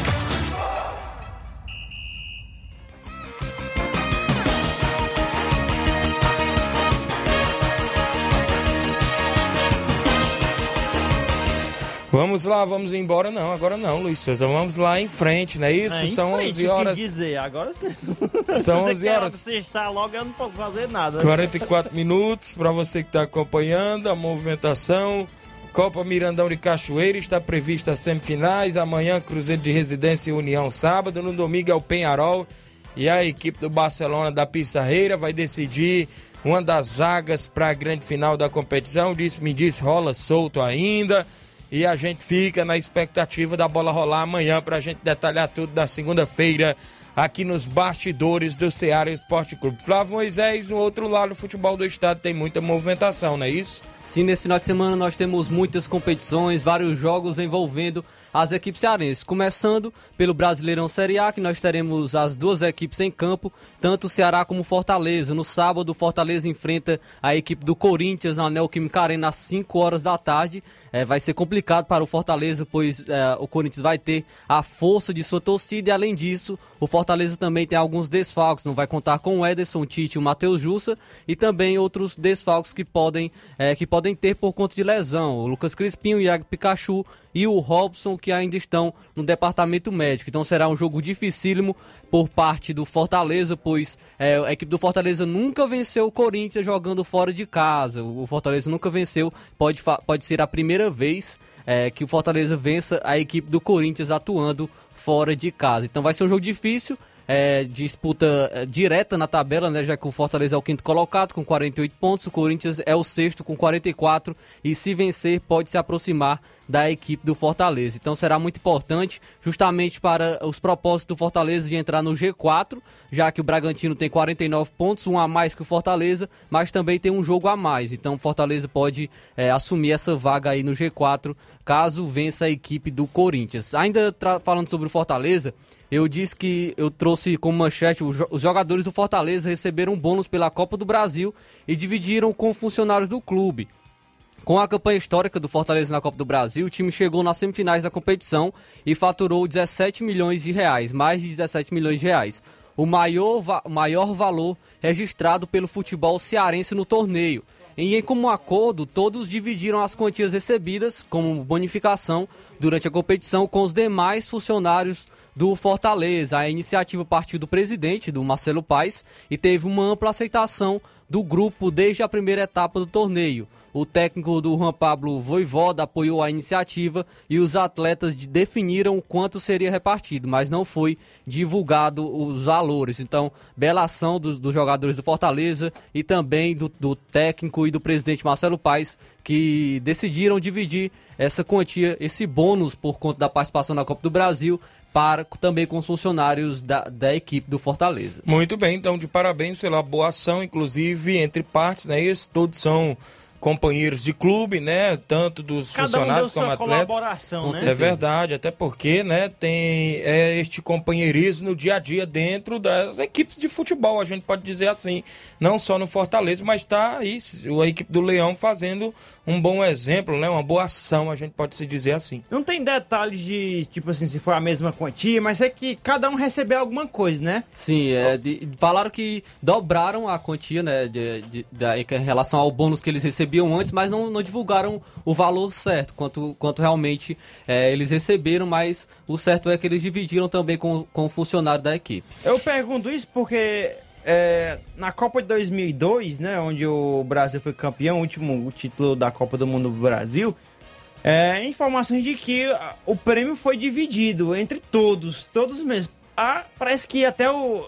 Vamos lá, vamos embora. Não, agora não, Luiz Souza. Vamos lá em frente, não é isso? É, São frente, 11 o que horas. dizer. Agora você... São você 11 quer horas. Você está logo, eu não posso fazer nada. 44 minutos para você que está acompanhando a movimentação. Copa Mirandão de Cachoeira está prevista semifinais. Amanhã, Cruzeiro de Residência e União sábado. No domingo é o Penharol. E a equipe do Barcelona da Pissarreira vai decidir uma das vagas para a grande final da competição. Disse, me disse, rola solto ainda. E a gente fica na expectativa da bola rolar amanhã para a gente detalhar tudo na segunda-feira aqui nos bastidores do Ceará Esporte Clube. Flávio Moisés, no outro lado, do futebol do estado tem muita movimentação, não é isso? Sim, nesse final de semana nós temos muitas competições, vários jogos envolvendo as equipes cearenses. Começando pelo Brasileirão Série A, que nós teremos as duas equipes em campo, tanto o Ceará como o Fortaleza. No sábado, o Fortaleza enfrenta a equipe do Corinthians na Neoquímica Arena às 5 horas da tarde. É, vai ser complicado para o Fortaleza, pois é, o Corinthians vai ter a força de sua torcida e, além disso, o Fortaleza também tem alguns desfalques. Não vai contar com o Ederson, Tite e o Matheus Jussa e também outros desfalques que podem, é, que podem ter por conta de lesão. O Lucas Crispim, o Iago Pikachu e o Robson, que ainda estão no departamento médico. Então será um jogo dificílimo por parte do Fortaleza, pois é, a equipe do Fortaleza nunca venceu o Corinthians jogando fora de casa. O Fortaleza nunca venceu, pode, pode ser a primeira vez é, que o Fortaleza vença a equipe do Corinthians atuando fora de casa. Então vai ser um jogo difícil. É, disputa é, direta na tabela, né, já que o Fortaleza é o quinto colocado com 48 pontos, o Corinthians é o sexto com 44 e se vencer pode se aproximar da equipe do Fortaleza. Então será muito importante, justamente para os propósitos do Fortaleza de entrar no G4, já que o Bragantino tem 49 pontos, um a mais que o Fortaleza, mas também tem um jogo a mais. Então o Fortaleza pode é, assumir essa vaga aí no G4 caso vença a equipe do Corinthians. Ainda falando sobre o Fortaleza, eu disse que eu trouxe como manchete os jogadores do Fortaleza receberam bônus pela Copa do Brasil e dividiram com funcionários do clube. Com a campanha histórica do Fortaleza na Copa do Brasil, o time chegou nas semifinais da competição e faturou 17 milhões de reais, mais de 17 milhões de reais. O maior, maior valor registrado pelo futebol cearense no torneio. E em comum acordo, todos dividiram as quantias recebidas como bonificação durante a competição com os demais funcionários do Fortaleza. A iniciativa partiu do presidente, do Marcelo Paes, e teve uma ampla aceitação do grupo desde a primeira etapa do torneio. O técnico do Juan Pablo Voivoda apoiou a iniciativa e os atletas definiram quanto seria repartido, mas não foi divulgado os valores. Então, bela ação dos, dos jogadores do Fortaleza e também do, do técnico e do presidente Marcelo Paes, que decidiram dividir essa quantia, esse bônus por conta da participação na Copa do Brasil para também com os funcionários da, da equipe do Fortaleza. Muito bem, então de parabéns pela boa ação, inclusive entre partes, né? Isso todos são companheiros de clube, né? Tanto dos Cada funcionários um como atletas. colaboração, né? É verdade, até porque, né, tem é, este companheirismo no dia a dia dentro das equipes de futebol, a gente pode dizer assim, não só no Fortaleza, mas está aí a equipe do Leão fazendo um bom exemplo, né? Uma boa ação, a gente pode se dizer assim. Não tem detalhes de, tipo assim, se for a mesma quantia, mas é que cada um recebeu alguma coisa, né? Sim, é, de, falaram que dobraram a quantia, né, de, de, de, em relação ao bônus que eles receberam recebiam antes, mas não, não divulgaram o valor certo, quanto, quanto realmente é, eles receberam, mas o certo é que eles dividiram também com, com o funcionário da equipe. Eu pergunto isso porque é, na Copa de 2002, né, onde o Brasil foi campeão, o último título da Copa do Mundo do Brasil, é, informações de que o prêmio foi dividido entre todos, todos mesmo. Ah, parece que até o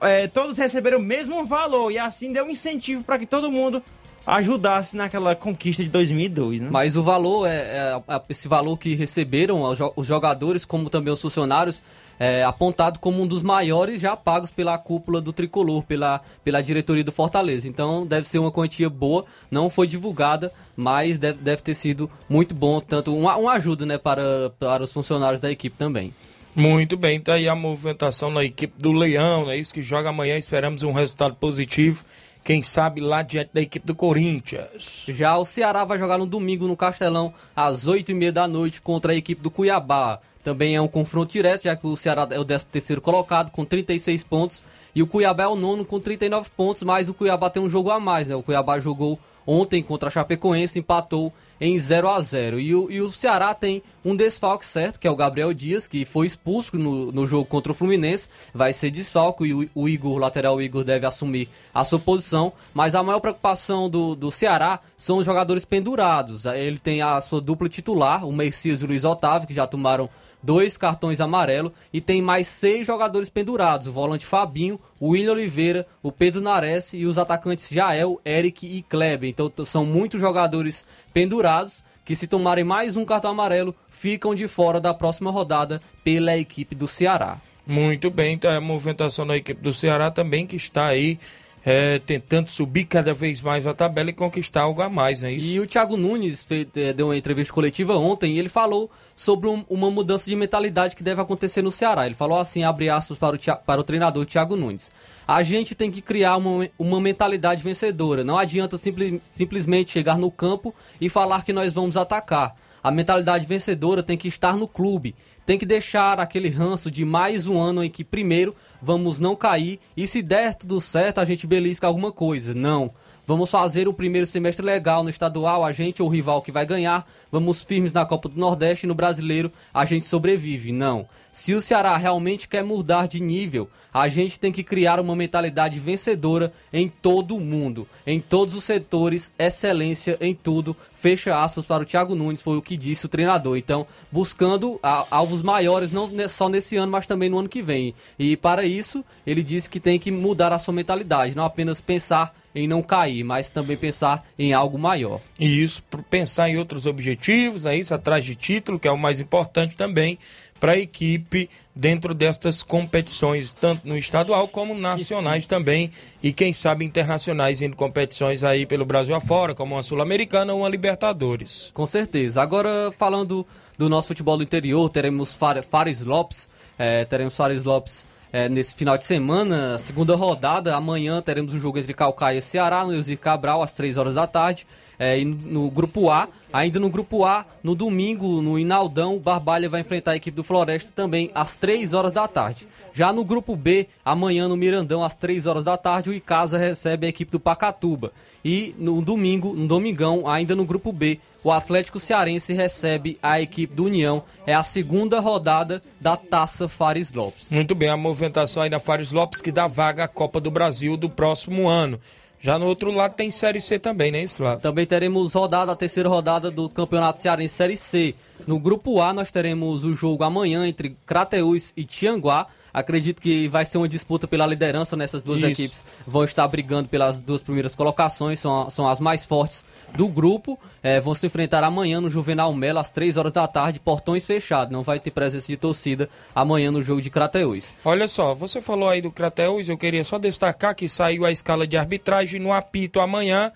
é, todos receberam o mesmo valor e assim deu incentivo para que todo mundo ajudasse naquela conquista de 2002, né? Mas o valor, é, é, é esse valor que receberam os jogadores, como também os funcionários, é apontado como um dos maiores já pagos pela cúpula do Tricolor, pela, pela diretoria do Fortaleza. Então deve ser uma quantia boa, não foi divulgada, mas deve, deve ter sido muito bom, tanto uma, uma ajuda né, para, para os funcionários da equipe também. Muito bem, tá aí a movimentação na equipe do Leão, é isso que joga amanhã, esperamos um resultado positivo quem sabe lá diante da equipe do Corinthians. Já o Ceará vai jogar no domingo no Castelão, às 8h30 da noite, contra a equipe do Cuiabá. Também é um confronto direto, já que o Ceará é o 13 colocado, com 36 pontos, e o Cuiabá é o nono com 39 pontos, mas o Cuiabá tem um jogo a mais, né? O Cuiabá jogou ontem contra a Chapecoense, empatou em 0 a 0 e o, e o Ceará tem um desfalque certo, que é o Gabriel Dias, que foi expulso no, no jogo contra o Fluminense, vai ser desfalque e o, o Igor, lateral Igor, deve assumir a sua posição, mas a maior preocupação do, do Ceará são os jogadores pendurados. Ele tem a sua dupla titular, o Messias e o Luiz Otávio, que já tomaram dois cartões amarelos e tem mais seis jogadores pendurados: o volante Fabinho, o William Oliveira, o Pedro Nares e os atacantes Jael, Eric e Kleber. Então são muitos jogadores pendurados que, se tomarem mais um cartão amarelo, ficam de fora da próxima rodada pela equipe do Ceará. Muito bem, então a movimentação da equipe do Ceará também que está aí é, tentando subir cada vez mais a tabela e conquistar algo a mais, é isso? E o Thiago Nunes fez, é, deu uma entrevista coletiva ontem e ele falou sobre um, uma mudança de mentalidade que deve acontecer no Ceará. Ele falou assim, abre aspas para o, para o treinador Thiago Nunes. A gente tem que criar uma, uma mentalidade vencedora. Não adianta simples, simplesmente chegar no campo e falar que nós vamos atacar. A mentalidade vencedora tem que estar no clube tem que deixar aquele ranço de mais um ano em que primeiro vamos não cair e se der tudo certo a gente belisca alguma coisa. Não. Vamos fazer o primeiro semestre legal no estadual, a gente ou o rival que vai ganhar. Vamos firmes na Copa do Nordeste e no Brasileiro a gente sobrevive. Não. Se o Ceará realmente quer mudar de nível, a gente tem que criar uma mentalidade vencedora em todo o mundo, em todos os setores, excelência em tudo. Fecha aspas para o Thiago Nunes, foi o que disse o treinador. Então, buscando alvos maiores, não só nesse ano, mas também no ano que vem. E para isso, ele disse que tem que mudar a sua mentalidade, não apenas pensar em não cair, mas também pensar em algo maior. E isso, pensar em outros objetivos, é isso, atrás de título, que é o mais importante também para a equipe dentro destas competições, tanto no estadual como nacionais também, e quem sabe internacionais em competições aí pelo Brasil afora, como uma Sul-Americana ou uma Libertadores. Com certeza. Agora, falando do nosso futebol do interior, teremos Fares Lopes, é, teremos Fares Lopes é, nesse final de semana, segunda rodada, amanhã teremos um jogo entre Calcaia e Ceará, no Eusir Cabral, às 3 horas da tarde. É, no grupo A, ainda no grupo A, no domingo, no Inaldão, o Barbalha vai enfrentar a equipe do Floresta também às 3 horas da tarde. Já no grupo B, amanhã no Mirandão, às 3 horas da tarde, o Icasa recebe a equipe do Pacatuba. E no domingo, no domingão, ainda no grupo B, o Atlético Cearense recebe a equipe do União. É a segunda rodada da Taça Fares Lopes. Muito bem, a movimentação aí na Fares Lopes que dá vaga à Copa do Brasil do próximo ano. Já no outro lado tem Série C também, né, isso, Flávio? Também teremos rodada, a terceira rodada do Campeonato Cearense Série C. No grupo A, nós teremos o jogo amanhã entre Crateús e Tianguá. Acredito que vai ser uma disputa pela liderança nessas duas Isso. equipes. Vão estar brigando pelas duas primeiras colocações, são, são as mais fortes do grupo. É, vão se enfrentar amanhã no Juvenal Melo, às 3 horas da tarde, portões fechados. Não vai ter presença de torcida amanhã no jogo de Crateús. Olha só, você falou aí do Crateus, eu queria só destacar que saiu a escala de arbitragem no apito amanhã.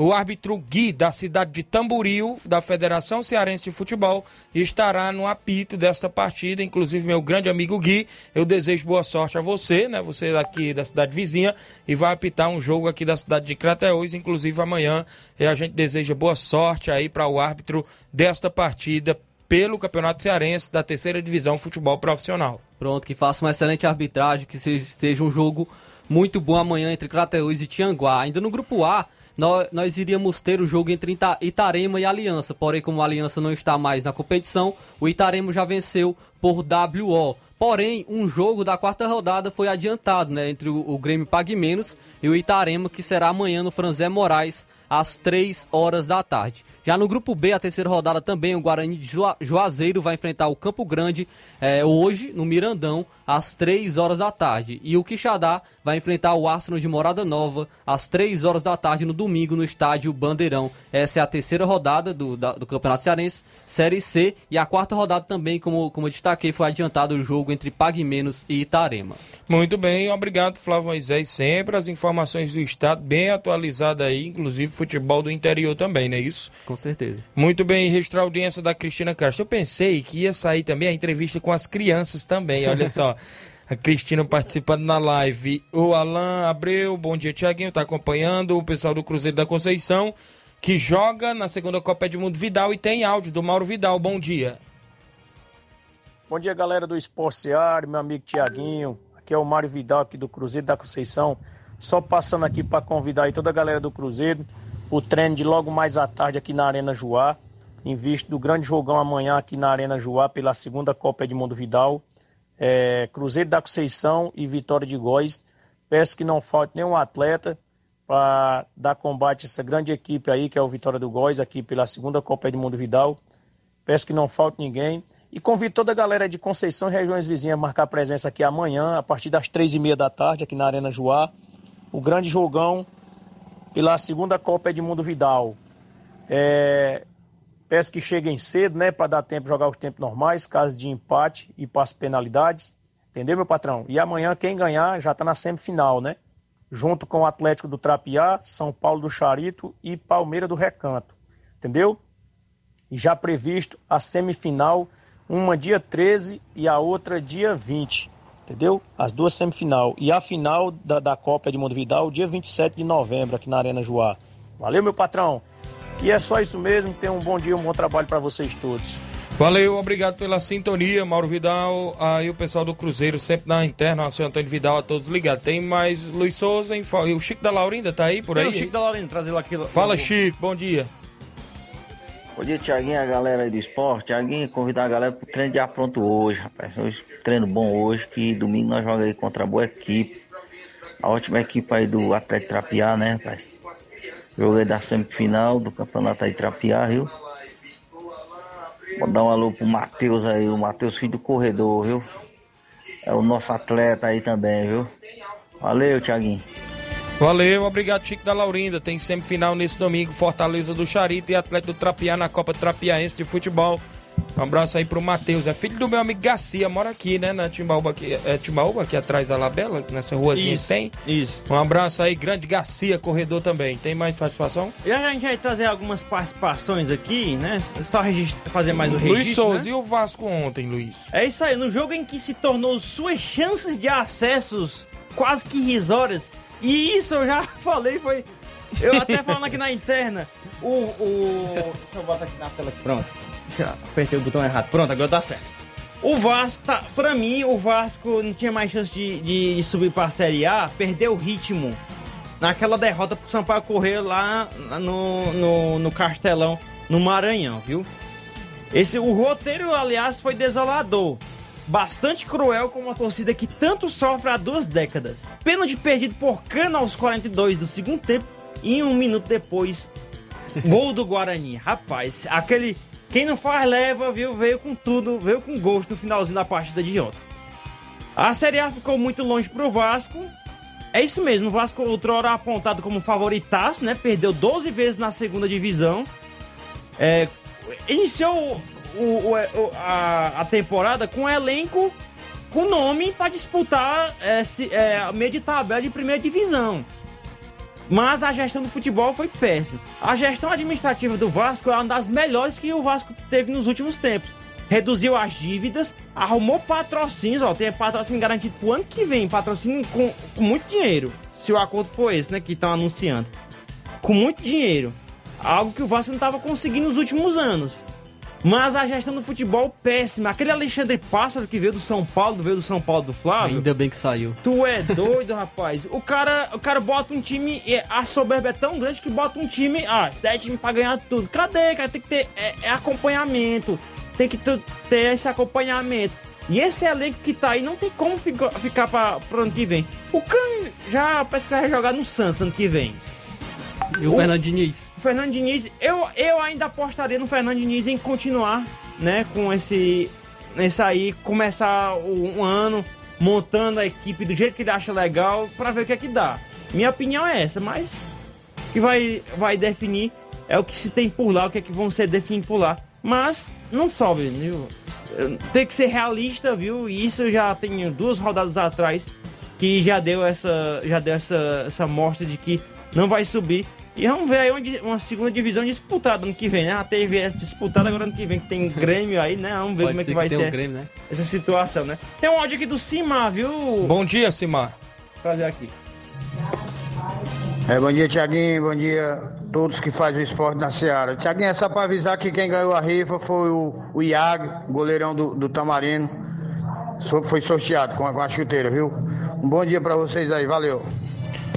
O árbitro Gui, da cidade de Tamboril, da Federação Cearense de Futebol, estará no apito desta partida. Inclusive, meu grande amigo Gui, eu desejo boa sorte a você, né? Você daqui da cidade vizinha, e vai apitar um jogo aqui da cidade de Crateús, inclusive amanhã. E a gente deseja boa sorte aí para o árbitro desta partida pelo Campeonato Cearense da terceira divisão futebol profissional. Pronto, que faça uma excelente arbitragem, que seja, seja um jogo muito bom amanhã entre Crateús e Tianguá. Ainda no grupo A, nós, nós iríamos ter o jogo entre Ita- Itarema e Aliança. Porém, como a Aliança não está mais na competição, o Itarema já venceu por WO. Porém, um jogo da quarta rodada foi adiantado, né? Entre o, o Grêmio Pague Menos e o Itarema, que será amanhã no Franzé Moraes, às 3 horas da tarde. Já no grupo B, a terceira rodada também, o Guarani de Jua- Juazeiro vai enfrentar o Campo Grande eh, hoje, no Mirandão, às 3 horas da tarde. E o Quixadá vai enfrentar o Arsenal de Morada Nova às 3 horas da tarde no domingo no estádio Bandeirão. Essa é a terceira rodada do, da- do Campeonato Cearense, Série C. E a quarta rodada também, como, como eu destaquei, foi adiantado o jogo entre Pague Menos e Itarema. Muito bem, obrigado Flávio Moisés. Sempre as informações do estado bem atualizadas aí, inclusive futebol do interior também, não é isso? Com certeza. Muito bem, registrar a audiência da Cristina Castro. Eu pensei que ia sair também a entrevista com as crianças também, olha só. A Cristina participando na live. O Alan Abreu, bom dia, Tiaguinho, tá acompanhando. O pessoal do Cruzeiro da Conceição, que joga na segunda Copa Edmundo Vidal e tem áudio do Mauro Vidal. Bom dia. Bom dia, galera do Esporte Seara, meu amigo Tiaguinho. Aqui é o Mário Vidal, aqui do Cruzeiro da Conceição. Só passando aqui para convidar aí toda a galera do Cruzeiro o treino de logo mais à tarde aqui na Arena Juá, em vista do grande jogão amanhã aqui na Arena Juá pela segunda Copa Edmundo Vidal. É, Cruzeiro da Conceição e Vitória de Góis. Peço que não falte nenhum atleta para dar combate a essa grande equipe aí, que é o Vitória do Góis, aqui pela segunda Copa Edmundo Vidal. Peço que não falte ninguém. E convido toda a galera de Conceição e regiões vizinhas a marcar presença aqui amanhã, a partir das três e meia da tarde, aqui na Arena Juá. O grande jogão pela segunda Copa Edmundo Vidal. É, peço que cheguem cedo, né, para dar tempo de jogar os tempos normais, caso de empate e as penalidades. Entendeu, meu patrão? E amanhã quem ganhar já está na semifinal, né? Junto com o Atlético do Trapiá, São Paulo do Charito e Palmeira do Recanto. Entendeu? E já previsto a semifinal, uma dia 13 e a outra dia 20. Entendeu? As duas semifinal. E a final da, da Copa Edmundo Vidal, dia 27 de novembro, aqui na Arena Joá. Valeu, meu patrão. E é só isso mesmo. Tenham um bom dia, um bom trabalho para vocês todos. Valeu, obrigado pela sintonia, Mauro Vidal. Aí o pessoal do Cruzeiro, sempre na interna, o senhor Antônio Vidal, a todos ligados. Tem mais Luiz Souza e o Chico da Laurinda tá aí por Tem aí? o Chico da Laurinda, trazer lá aquilo. Fala, Chico, bom dia. Bom dia, Tiaguinho, a galera aí do esporte. Tiaguinho, convidar a galera pro treino de apronto hoje, rapaz. Hoje, treino bom hoje, que domingo nós jogamos aí contra a boa equipe. A ótima equipe aí do Atlético Trapiá, né, rapaz? Jogo aí da semifinal do campeonato aí Trapiá, viu? Vou dar um alô pro Matheus aí, o Matheus filho do corredor, viu? É o nosso atleta aí também, viu? Valeu, Tiaguinho. Valeu, obrigado, Chico da Laurinda. Tem semifinal nesse domingo, Fortaleza do Charito e Atlético do Trapiá na Copa Trapiaense de Futebol. Um abraço aí pro Matheus. É filho do meu amigo Garcia, mora aqui, né? Na Timbaúba aqui, é Timbaúba, aqui atrás da Labela, nessa ruazinha Isso, que tem. Isso. Um abraço aí, grande Garcia, corredor também. Tem mais participação? E a gente vai trazer algumas participações aqui, né? Só fazer mais o registro. Luiz Souza, né? e o Vasco ontem, Luiz? É isso aí, no jogo em que se tornou suas chances de acessos quase que irrisórias. E isso eu já falei, foi. Eu até falando aqui na interna. o, o. Deixa eu botar aqui na tela. Pronto. Já apertei o botão errado. Pronto, agora tá certo. O Vasco, tá, pra mim, o Vasco não tinha mais chance de, de subir pra Série A, perdeu o ritmo naquela derrota pro Sampaio correr lá no, no, no Castelão, no Maranhão, viu? Esse, o roteiro, aliás, foi desolador. Bastante cruel com uma torcida que tanto sofre há duas décadas. Pênalti perdido por cano aos 42 do segundo tempo e um minuto depois, gol do Guarani. Rapaz, aquele. Quem não faz leva, viu? Veio com tudo, veio com gosto no finalzinho da partida de ontem. A Série A ficou muito longe pro Vasco. É isso mesmo, o Vasco outrora apontado como favoritaço, né? Perdeu 12 vezes na segunda divisão. É, iniciou o, o, a, a, temporada com um elenco com nome para disputar é, se, é, meio de tabela de primeira divisão. Mas a gestão do futebol foi péssima. A gestão administrativa do Vasco é uma das melhores que o Vasco teve nos últimos tempos. Reduziu as dívidas, arrumou patrocínios, ó, tem patrocínio garantido pro ano que vem, patrocínio com, com muito dinheiro. Se o acordo for esse, né, que estão anunciando. Com muito dinheiro. Algo que o Vasco não estava conseguindo nos últimos anos. Mas a gestão do futebol péssima. Aquele Alexandre Pássaro que veio do São Paulo, veio do São Paulo do Flávio. Ainda bem que saiu. Tu é doido, rapaz. O cara, o cara bota um time, a soberba é tão grande que bota um time, ah, 10 time pra ganhar tudo. Cadê, cara? Tem que ter é, é acompanhamento. Tem que ter esse acompanhamento. E esse elenco que tá aí não tem como ficar, ficar pra, pro ano que vem. O Can já parece que vai jogar no Santos ano que vem. E o, o Fernando Diniz? O Fernando Diniz, eu, eu ainda apostaria no Fernando Diniz em continuar, né, com esse, esse aí, começar um ano montando a equipe do jeito que ele acha legal para ver o que é que dá. Minha opinião é essa, mas que vai, vai definir é o que se tem por lá, o que é que vão ser definido por lá. Mas não sobe, viu? Tem que ser realista, viu? E isso já tem duas rodadas atrás que já deu essa já deu essa, essa mostra de que não vai subir. E vamos ver aí onde, uma segunda divisão disputada ano que vem, né? A TVS disputada agora ano que vem, que tem Grêmio aí, né? Vamos ver Pode como é que, que vai ser um Grêmio, né? essa situação, né? Tem um áudio aqui do Cimar, viu? Bom dia, Cimar. Prazer aqui. É, bom dia, Tiaguinho. Bom dia a todos que fazem o esporte na Seara. Tiaguinho, é só para avisar que quem ganhou a rifa foi o, o Iago, goleirão do, do Tamarino. Foi sorteado com a, com a chuteira, viu? Um bom dia para vocês aí. Valeu.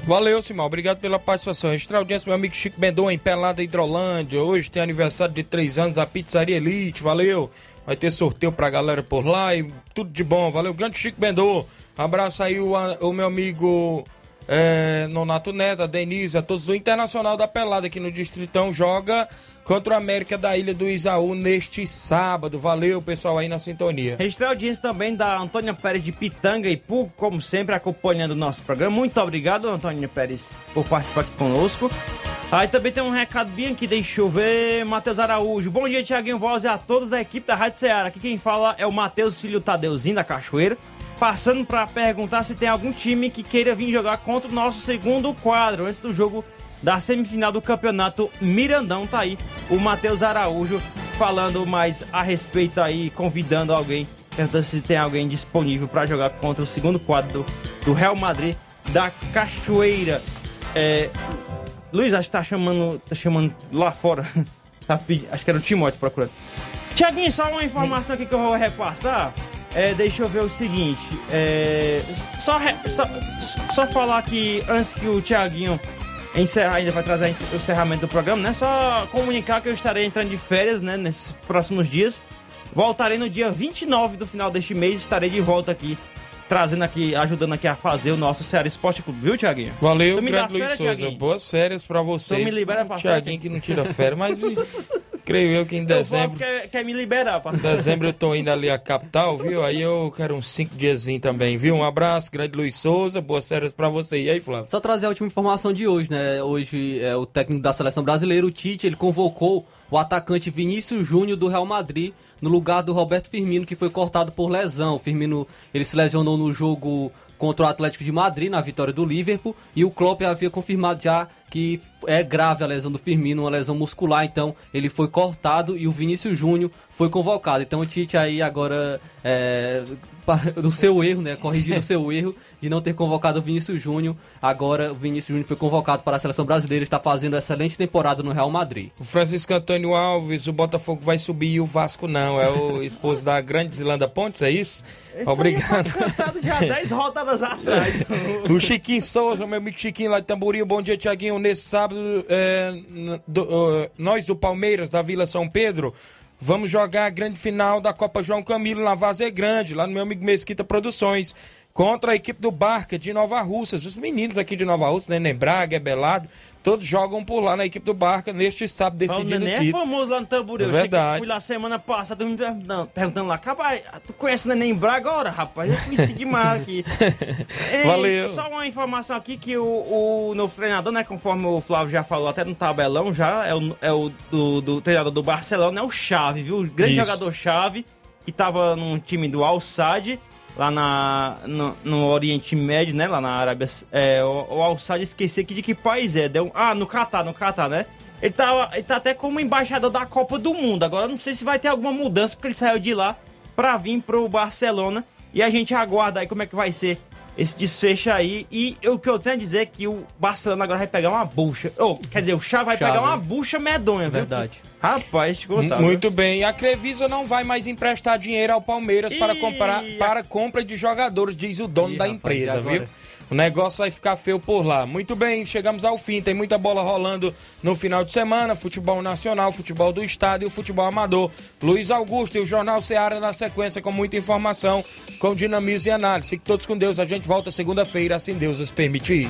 Valeu, Simão. Obrigado pela participação. Extra audiência, meu amigo Chico Bendon, em Pelada Hidrolândia. Hoje tem aniversário de três anos a Pizzaria Elite. Valeu. Vai ter sorteio pra galera por lá e tudo de bom. Valeu, grande Chico Bendon. Abraço aí o, o meu amigo é, Nonato Neto, a Denise, a todos do Internacional da Pelada aqui no Distritão. Joga contra o América da Ilha do Isaú neste sábado. Valeu, pessoal, aí na sintonia. Registrar audiência também da Antônia Pérez de Pitanga e Pu, como sempre, acompanhando o nosso programa. Muito obrigado, Antônia Pérez, por participar aqui conosco. Aí também tem um recado bem aqui, deixa eu ver, Matheus Araújo. Bom dia, Tiaguinho Voz e a todos da equipe da Rádio Ceará. Aqui quem fala é o Matheus Filho Tadeuzinho da Cachoeira. Passando para perguntar se tem algum time que queira vir jogar contra o nosso segundo quadro, antes do jogo da semifinal do campeonato Mirandão. Tá aí o Matheus Araújo falando mais a respeito aí, convidando alguém, perguntando se tem alguém disponível para jogar contra o segundo quadro do, do Real Madrid da Cachoeira. É, Luiz, acho que tá chamando, tá chamando lá fora. tá, acho que era o Timóteo procurando. Tiaguinho, só uma informação aqui que eu vou repassar. É, deixa eu ver o seguinte. É, só, só, só falar que antes que o Tiaguinho encerrar, ainda vai trazer o encerramento do programa, né? Só comunicar que eu estarei entrando de férias, né? Nesses próximos dias. Voltarei no dia 29 do final deste mês, estarei de volta aqui, trazendo aqui, ajudando aqui a fazer o nosso Ceará Esporte Clube, viu, Tiaguinho? Valeu, grande Luiz Souza. Boas férias pra vocês. Então me libera pra Tiaguinho que não tira férias, mas creio eu que em dezembro. Quer, quer me liberar, Em dezembro eu tô indo ali à capital, viu? Aí eu quero uns cinco dias também, viu? Um abraço, grande Luiz Souza, boas férias pra você. E aí, Flávio? Só trazer a última informação de hoje, né? Hoje é o técnico da seleção brasileira, o Tite, ele convocou o atacante Vinícius Júnior do Real Madrid no lugar do Roberto Firmino, que foi cortado por lesão. O Firmino ele se lesionou no jogo contra o Atlético de Madrid na vitória do Liverpool e o Klopp havia confirmado já que é grave a lesão do Firmino, uma lesão muscular, então ele foi cortado e o Vinícius Júnior foi convocado. Então o Tite aí agora é, do seu erro, né? Corrigindo o seu erro de não ter convocado o Vinícius Júnior. Agora o Vinícius Júnior foi convocado para a seleção brasileira, está fazendo excelente temporada no Real Madrid. O Francisco Antônio Alves, o Botafogo vai subir e o Vasco não. É o esposo da grande Zilanda Pontes, é isso? Esse Obrigado. Aí já 10 rodadas atrás. o Chiquinho Souza, meu amigo Chiquinho lá de Tamboril. Bom dia, Tiaguinho. Nesse sábado, é, do, uh, nós do Palmeiras, da Vila São Pedro, Vamos jogar a grande final da Copa João Camilo na Vazia Grande, lá no meu amigo Mesquita Produções, contra a equipe do Barca de Nova Russas. Os meninos aqui de Nova Russas, Neném Braga, Belado, todos jogam por lá na equipe do Barca neste sábado decidindo o Neném título. é famoso lá no Tamboril. É verdade. Cheguei, fui lá semana passada me perguntando, perguntando lá, rapaz, tu conhece o Neném Braga agora, rapaz? Eu conheci demais aqui. Ei, Valeu. Só uma informação aqui que o, o novo treinador, né, conforme o Flávio já falou até no tabelão, já é o, é o do, do treinador do Barcelona, é o Chave, viu? O grande Isso. jogador Chave, que tava num time do Al-Sadd, lá na, no, no Oriente Médio, né? Lá na Arábia. É, o, o Al-Sadd, esqueci de que país é. Deu, ah, no Catar, no Catar, né? Ele tá, ele tá até como embaixador da Copa do Mundo. Agora não sei se vai ter alguma mudança, porque ele saiu de lá pra vir pro Barcelona. E a gente aguarda aí como é que vai ser esse desfecho aí. E o que eu tenho a dizer é que o Barcelona agora vai pegar uma bucha. Ou, quer dizer, o Chá vai Chave. pegar uma bucha medonha, viu? Verdade. Rapaz, te contar. Muito bem. A Crevisa não vai mais emprestar dinheiro ao Palmeiras para, comprar, para compra de jogadores, diz o dono Ih, da empresa, viu? O negócio vai ficar feio por lá. Muito bem, chegamos ao fim. Tem muita bola rolando no final de semana: futebol nacional, futebol do estado e o futebol amador. Luiz Augusto e o Jornal Seara na sequência com muita informação, com dinamismo e análise. Fiquem todos com Deus. A gente volta segunda-feira, assim Deus nos permitir.